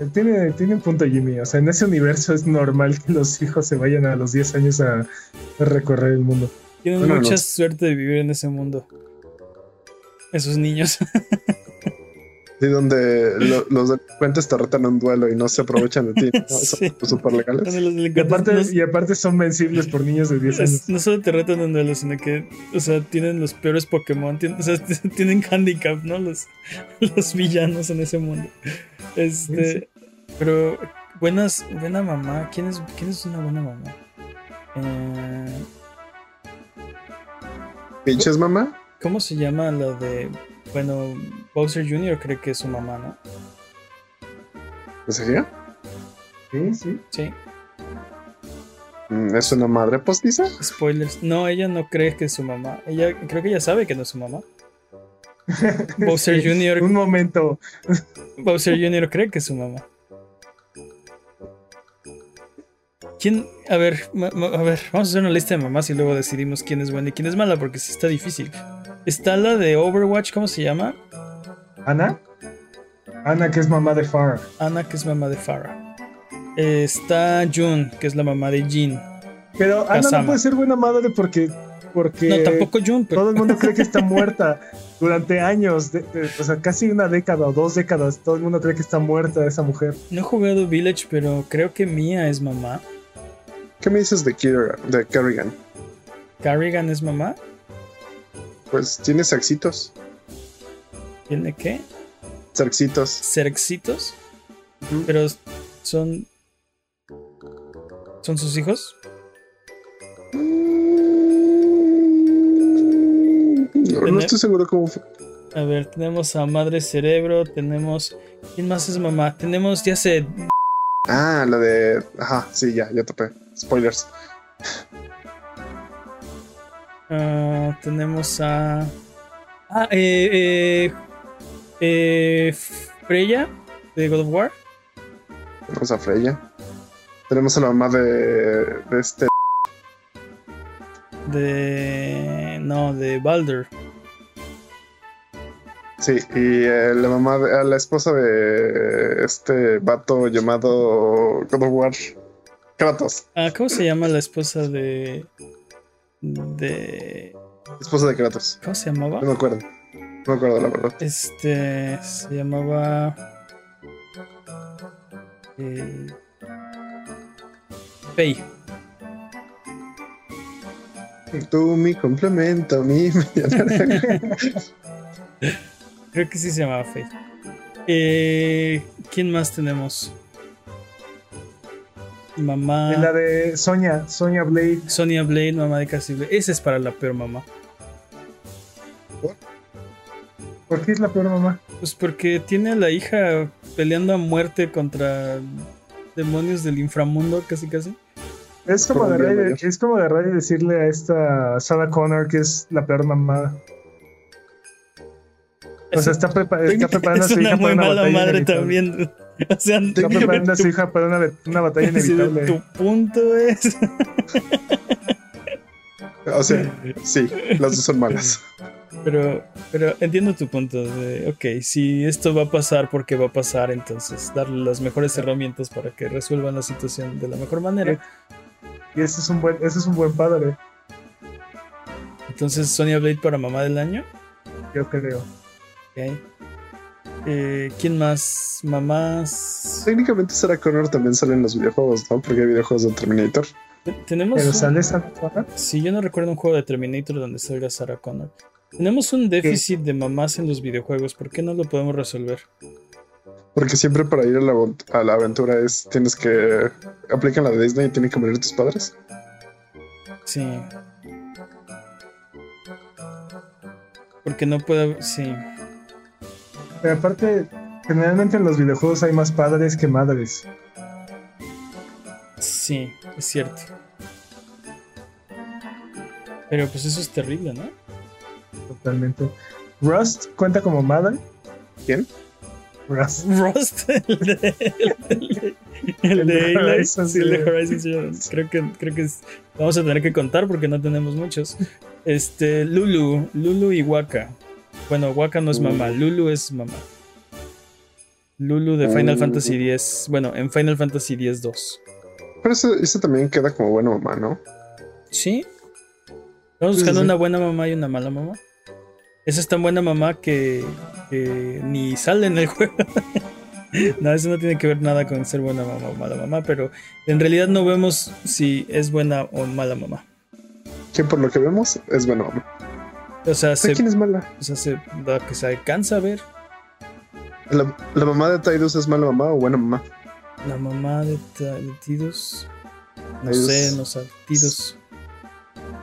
Eh, Tiene, tiene un punto Jimmy. O sea, en ese universo es normal que los hijos se vayan a los 10 años a, a recorrer el mundo. tienen Bueno, mucha no. suerte de vivir en ese mundo. Esos niños. Y donde lo- los delincuentes te retan a un duelo y no se aprovechan de ti. ¿no? Son Sí. súper legales. Y aparte, no- y aparte son vencibles por niños de 10 años. No solo te retan en duelos, sino que, o sea, tienen los peores Pokémon, tienen, o sea, t- tienen handicap, ¿no? Los, los villanos en ese mundo. Este, pero buenas, buena mamá. ¿Quién es, quién es una buena mamá? Eh, Pinches mamá. ¿Cómo se llama la de, bueno, Bowser Jr. cree que es su mamá, ¿no? ¿En serio? Sí, sí. Sí, Mm, ¿Es una madre postiza? spoilers. No, ella no cree que es su mamá. Ella, creo que ella sabe que no es su mamá. Bowser Sí, Jr. Un momento. Bowser Jr. cree que es su mamá. ¿Quién? A ver, a ver, vamos a hacer una lista de mamás y luego decidimos quién es buena y quién es mala, porque sí está difícil. Está la de Overwatch, ¿cómo se llama? ¿Ana? Ana, que es mamá de Farah. Ana, que es mamá de Farah. Eh, está Jun, que es la mamá de Jin. Pero Ana Kazama. no puede ser buena madre porque. porque No, tampoco Jun, pero Todo el mundo cree que está muerta durante años, de- de- o sea, casi una década o dos décadas. Todo el mundo cree que está muerta esa mujer. no he jugado Village, pero creo que Mia es mamá. ¿Qué me dices de, Kier- de Kerrigan? Carrigan es mamá. Pues tiene saxitos. ¿Tiene qué? Cerxitos. Ujú. Pero son. ¿Son sus hijos? No, no estoy seguro cómo fue. A ver, tenemos a Madre Cerebro, tenemos. ¿Quién más es mamá? Tenemos, ya sé, Ah, la de. Ajá, sí, ya, ya topé. Spoilers. Ah, tenemos a. Ah, eh, eh, eh, Freya de God of War. Tenemos a Freya. Tenemos a la mamá de, de este. De. No, de Baldur. Sí, y eh, la mamá, de, a la esposa de este vato llamado God of War. Kratos. Ah, ¿cómo se llama la esposa de. De. Esposa de Kratos. ¿Cómo se llamaba? No me acuerdo. No me acuerdo, la verdad. Este. Se llamaba. Eh, Faye. Tú, mi complemento, mi. Creo que sí se llamaba Faye. Eh, ¿Quién más tenemos? Mamá. Y la de Sonia, Sonia Blade. Sonia Blade, mamá de Cassie Blade. Esa es para la peor mamá. ¿Por qué es la peor mamá? Pues porque tiene a la hija peleando a muerte contra demonios del inframundo, casi casi. Es como, de mayor. es como de Rey decirle a esta Sarah Connor que es la peor mamá. O sea, está, prepa- está preparando a es su una hija muy para una mala madre también. O sea, Está preparando a su hija para una, una batalla inevitable. tu punto es. o sea, sí, las dos son malas. Pero, pero entiendo tu punto de, ok, si esto va a pasar porque va a pasar, entonces darle las mejores herramientas para que resuelvan la situación de la mejor manera. Y ese es un buen, ese es un buen padre, Entonces, Sonia Blade para mamá del año. yo creo. Ok. Eh, ¿Quién más? Mamás. Técnicamente Sarah Connor también sale en los videojuegos, ¿no? Porque hay videojuegos de Terminator. Te- Tenemos. Pero un- sale esa Connor. Sí, yo no recuerdo un juego de Terminator donde salga Sarah Connor. Tenemos un déficit de mamás en los videojuegos. ¿Por qué no lo podemos resolver? Porque siempre para ir a la, a la aventura es tienes que aplican la de Disney y tienen que morir tus padres. Sí. Porque no puedo. Sí. Pero aparte, generalmente en los videojuegos hay más padres que madres. Sí, es cierto. Pero pues eso es terrible, ¿no? Totalmente. Rust cuenta como madre. ¿Quién? Rust. Rust, el de, el de, el El de Horizon sí, el de Zero. Horizon Zero. Creo que, creo que es- vamos a tener que contar porque no tenemos muchos. Este, Lulu, Lulu y Waka. Bueno, Waka no es mamá, Lulu es mamá. Lulu de Final Mm. Fantasy X. Bueno, en Final Fantasy X 2. Pero eso, eso también queda como buena mamá, ¿no? ¿Sí? Estamos Sí, buscando sí. una buena mamá y una mala mamá. Esa es tan buena mamá que, que ni sale en el juego. no, eso no tiene que ver nada con ser buena mamá o mala mamá, pero en realidad no vemos si es buena o mala mamá. Que por lo que vemos es buena mamá. O sea, ¿De se, quién es mala? o sea, se, lo que se alcanza a ver. ¿La, la mamá de Tidus es mala mamá o buena mamá? La mamá de, de Tidus. No Tidus. sé, no sé. Tidus.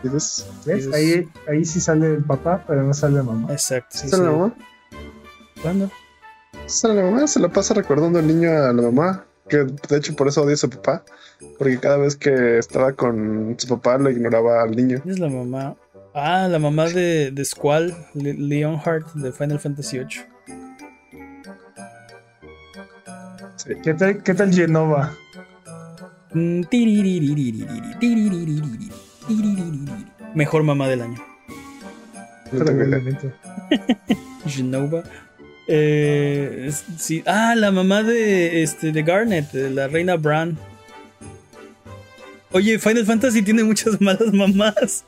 ¿Tidus? ¿Ves? Ahí, ahí sí sale el papá, pero no sale la mamá. Exacto. sí, ¿Sale la mamá? ¿Cuándo? Sale la mamá, se la pasa recordando al niño a la mamá. Que de hecho por eso odia a su papá. Porque cada vez que estaba con su papá lo ignoraba al niño. ¿Quién es la mamá? Ah, la mamá de, de Squall, Leonhardt de Final Fantasy VIII. ¿Qué tal, qué tal Genova? Mm, Mejor mamá del año. Genova. Eh, sí. Ah, la mamá de, este, de Garnet, la reina Bran. Oye, Final Fantasy tiene muchas malas mamás.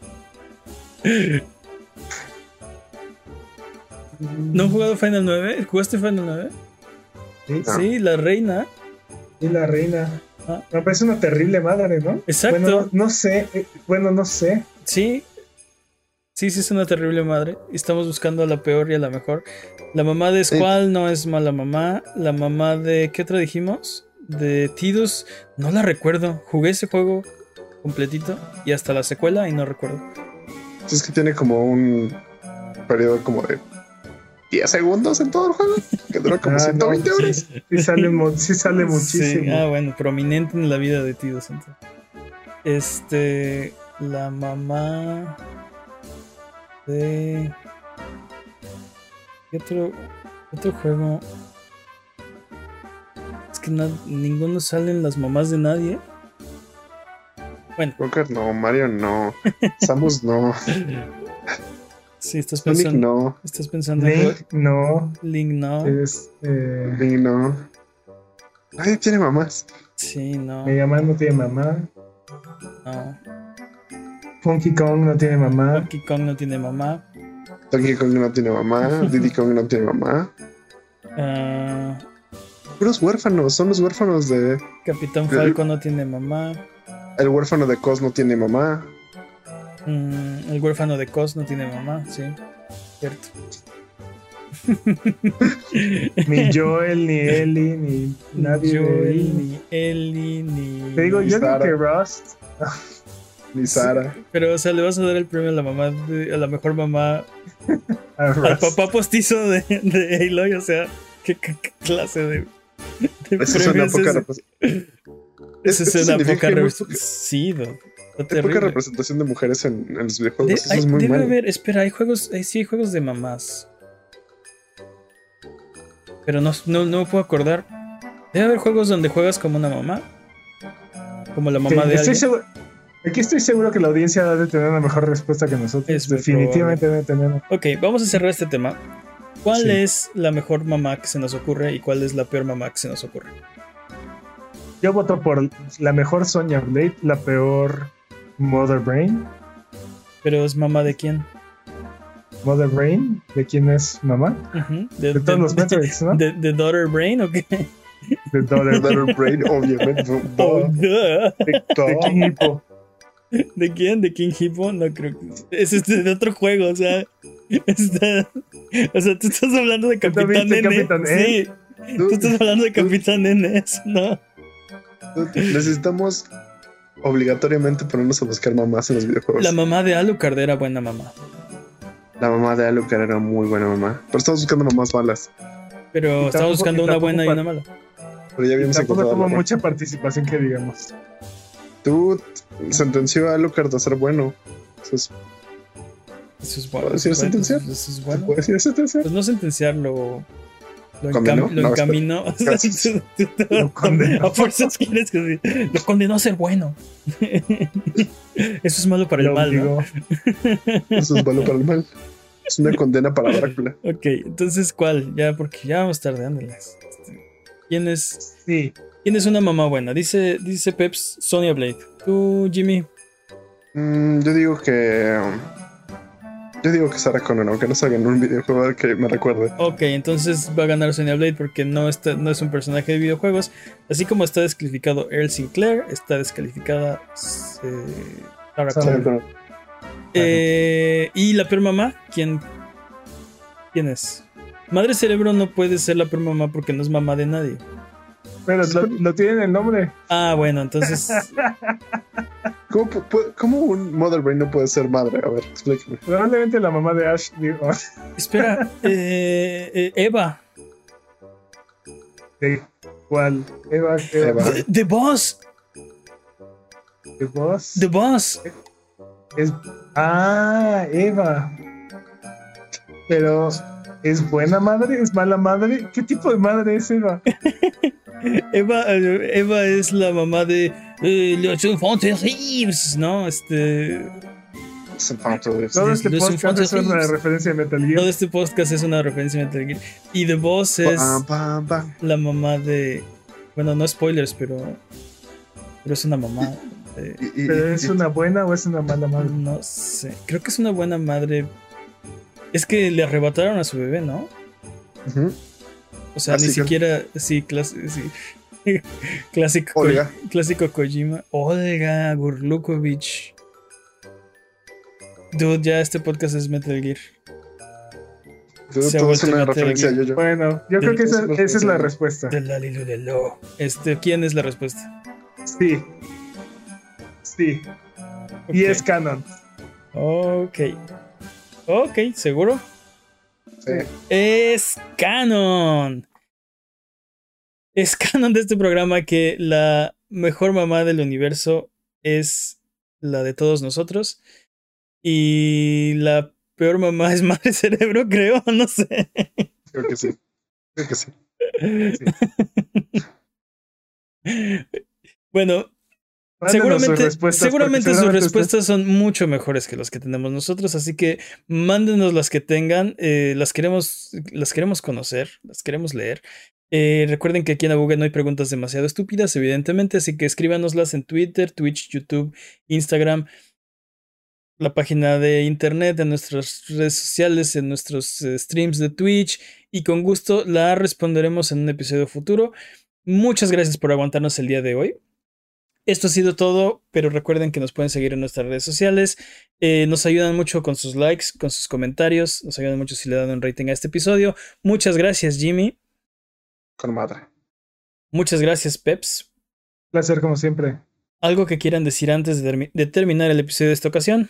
¿No han jugado Final 9? ¿Jugaste Final 9? Sí. Sí, la reina. Y la reina. Ah. Me parece una terrible madre, ¿no? Exacto. Bueno, no sé. eh, Bueno, no sé. Sí, Sí, sí, es una terrible madre. Y estamos buscando a la peor y a la mejor. La mamá de Squall no es mala mamá. La mamá de. ¿Qué otra dijimos? De Tidus. No la recuerdo. Jugué ese juego completito y hasta la secuela y no recuerdo. Es que tiene como un periodo como de 10 segundos en todo el juego, que dura como Ah, 120 no, horas. Sí, sí sale, sí sale muchísimo. Sí, Ah, bueno, prominente en la vida de Tidus. entonces. Este. La mamá. De. ¿Qué otro, otro juego? Es que ninguno salen las mamás de nadie. Bueno, Joker no, Mario no, Samus no, sí, estás pensando. no, Estás pensando en Link, no. Link, no. Es, eh, Link no. Nadie tiene mamás. Sí, no. Mega Man no tiene mamá. no. Funky Kong no tiene mamá. Donkey Kong no tiene mamá. Donkey Kong no tiene mamá, Diddy Kong no tiene mamá. Ah, Puros huérfanos, son los huérfanos de... Capitán Falco no tiene mamá. El huérfano de Cos no tiene mamá. Mm, el huérfano de Cos no tiene mamá, sí. Cierto. Ni Joel, ni Ellie, ni nadie. Joel, ni Ellie, ni. Te digo, yo digo Sara. que Rust. Ni Sara. Pero, o sea, le vas a dar el premio a la mamá, de- a la mejor mamá, A al papá postizo de, de Aloy. O sea, ¿qué, qué- qué clase de. de Esa es una premio es poca. Esa es una poca Sí, Hay poca representación de mujeres en, en los videojuegos. De- Eso hay- es muy debe haber, espera, hay juegos, eh, sí hay juegos de mamás. Pero no, no, no me puedo acordar. Debe haber juegos donde juegas como una mamá. Como la mamá Sí, de estoy alguien. seguro- Aquí estoy seguro que la audiencia debe tener una mejor respuesta que nosotros. Es Definitivamente debe tener. Ok, vamos a cerrar este tema. ¿Cuál Sí. es la mejor mamá que se nos ocurre y cuál es la peor mamá que se nos ocurre? Yo voto por la mejor Sonya Blade, la peor Mother Brain. Pero es mamá de quién? Mother Brain, ¿de quién es mamá? De todos los Metroids, ¿no? de, de Daughter Brain o qué? De Daughter Daughter Brain, obviamente. Oh, duh. de King Hippo. ¿De quién? ¿De King Hippo? No creo que. Es este de otro juego, o sea. está- o sea, tú estás hablando de Capitán N. Capitán N? Sí, tú estás hablando de Capitán N, ¿no? Necesitamos obligatoriamente ponernos a buscar mamás en los videojuegos. La mamá de Alucard era buena mamá. La mamá de Alucard era muy buena mamá. Pero estamos buscando mamás malas. Pero Y estamos buscando una buena y una mala. Pero ya habíamos Tampoco encontrado. tuvo mucha participación que digamos. Tú sentenció a Alucard a ser bueno. Eso es, Eso es bueno. ¿Puedo decir sentenciar? Eso es ¿se bueno. puede decir sentencia? Pues no sentenciarlo. Lo, ¿Condenó? lo No, encaminó. O sea, Gracias. tú- tú- tú- Lo condenó. A fuerzas quieres que. Lo condenó a ser bueno. Eso es malo para el mal, ¿no? Eso es malo para el mal. Es una condena para Drácula. Ok, entonces, ¿cuál? Ya, porque ya vamos tardándolas. ¿Quién es, Sí. ¿Quién es una mamá buena? Dice, dice Peps, Sonia Blade. Tú, Jimmy. Mm, yo digo que. um, Yo digo que Sarah Connor, aunque no salga en un videojuego que me recuerde. Ok, entonces va a ganar Sonia Blade porque no, está, no es un personaje de videojuegos. Así como está descalificado Earl Sinclair, está descalificada eh, Sarah Sarah Connor. Connor. Eh, y la peor mamá, ¿quién, ¿quién es? Madre Cerebro no puede ser la peor mamá porque no es mamá de nadie. Pero lo, lo tiene en el nombre. Ah, bueno, entonces ¿Cómo, un Mother Brain no puede ser madre? A ver, explícame. Probablemente la mamá de Ash. digo, espera, eh, eh, Eva, ¿De cuál? Eva. Eva. The, The Boss, ¿De vos? The Boss. Es, ah, Eva. Pero, ¿es buena madre? ¿Es mala madre? ¿Qué tipo de madre es Eva? Eva, eh, Eva es la mamá de eh, los Infantes Reeves, ¿no? Este, Todo este Los podcast es una referencia a Metal todo Gear. este podcast es una referencia a Metal Gear. Y The Boss es pam, pam. la mamá de, bueno, no spoilers, pero, pero es una mamá. de- ¿Pero es una buena o es una mala madre? no sé, creo que es una buena madre. Es que le arrebataron a su bebé, ¿no? Ujú. O sea, Así ni que- siquiera, sí, clas- sí. clásico, Ko- clásico Kojima. Olga Gurlukovich. Dude, ya este podcast es Metal Gear. Todo, Se todo es una Metal referencia a Gear. yo Bueno, yo creo que esa, esa es la pues, respuesta. De la de Lo. Este, ¿quién es la respuesta? Sí. Sí. Y es canon. Ok. Ok, ¿seguro? Sí. Es canon. Es canon de este programa que la mejor mamá del universo es la de todos nosotros. Y la peor mamá es Madre Cerebro, creo, no sé. Creo que sí. Creo que sí. Bueno, seguramente, sus respuestas, seguramente sus respuestas son mucho mejores que las que tenemos nosotros, así que mándenos las que tengan, eh, las queremos, las queremos conocer, las queremos leer. Eh, recuerden que aquí en Abuga no hay preguntas demasiado estúpidas, evidentemente, así que escríbanoslas en Twitter, Twitch, YouTube, Instagram, la página de internet, en nuestras redes sociales, en nuestros eh, streams de Twitch, y con gusto la responderemos en un episodio futuro. Muchas gracias por aguantarnos el día de hoy. Esto ha sido todo, pero recuerden que nos pueden seguir en nuestras redes sociales. Eh, nos ayudan mucho con sus likes, con sus comentarios. Nos ayudan mucho si le dan un rating a este episodio. Muchas gracias, Jimmy. Con madre. Muchas gracias, Peps. Placer como siempre. ¿Algo que quieran decir antes de, termi- de terminar el episodio de esta ocasión?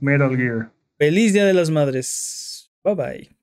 Metal Gear. Feliz Día de las Madres. Bye bye.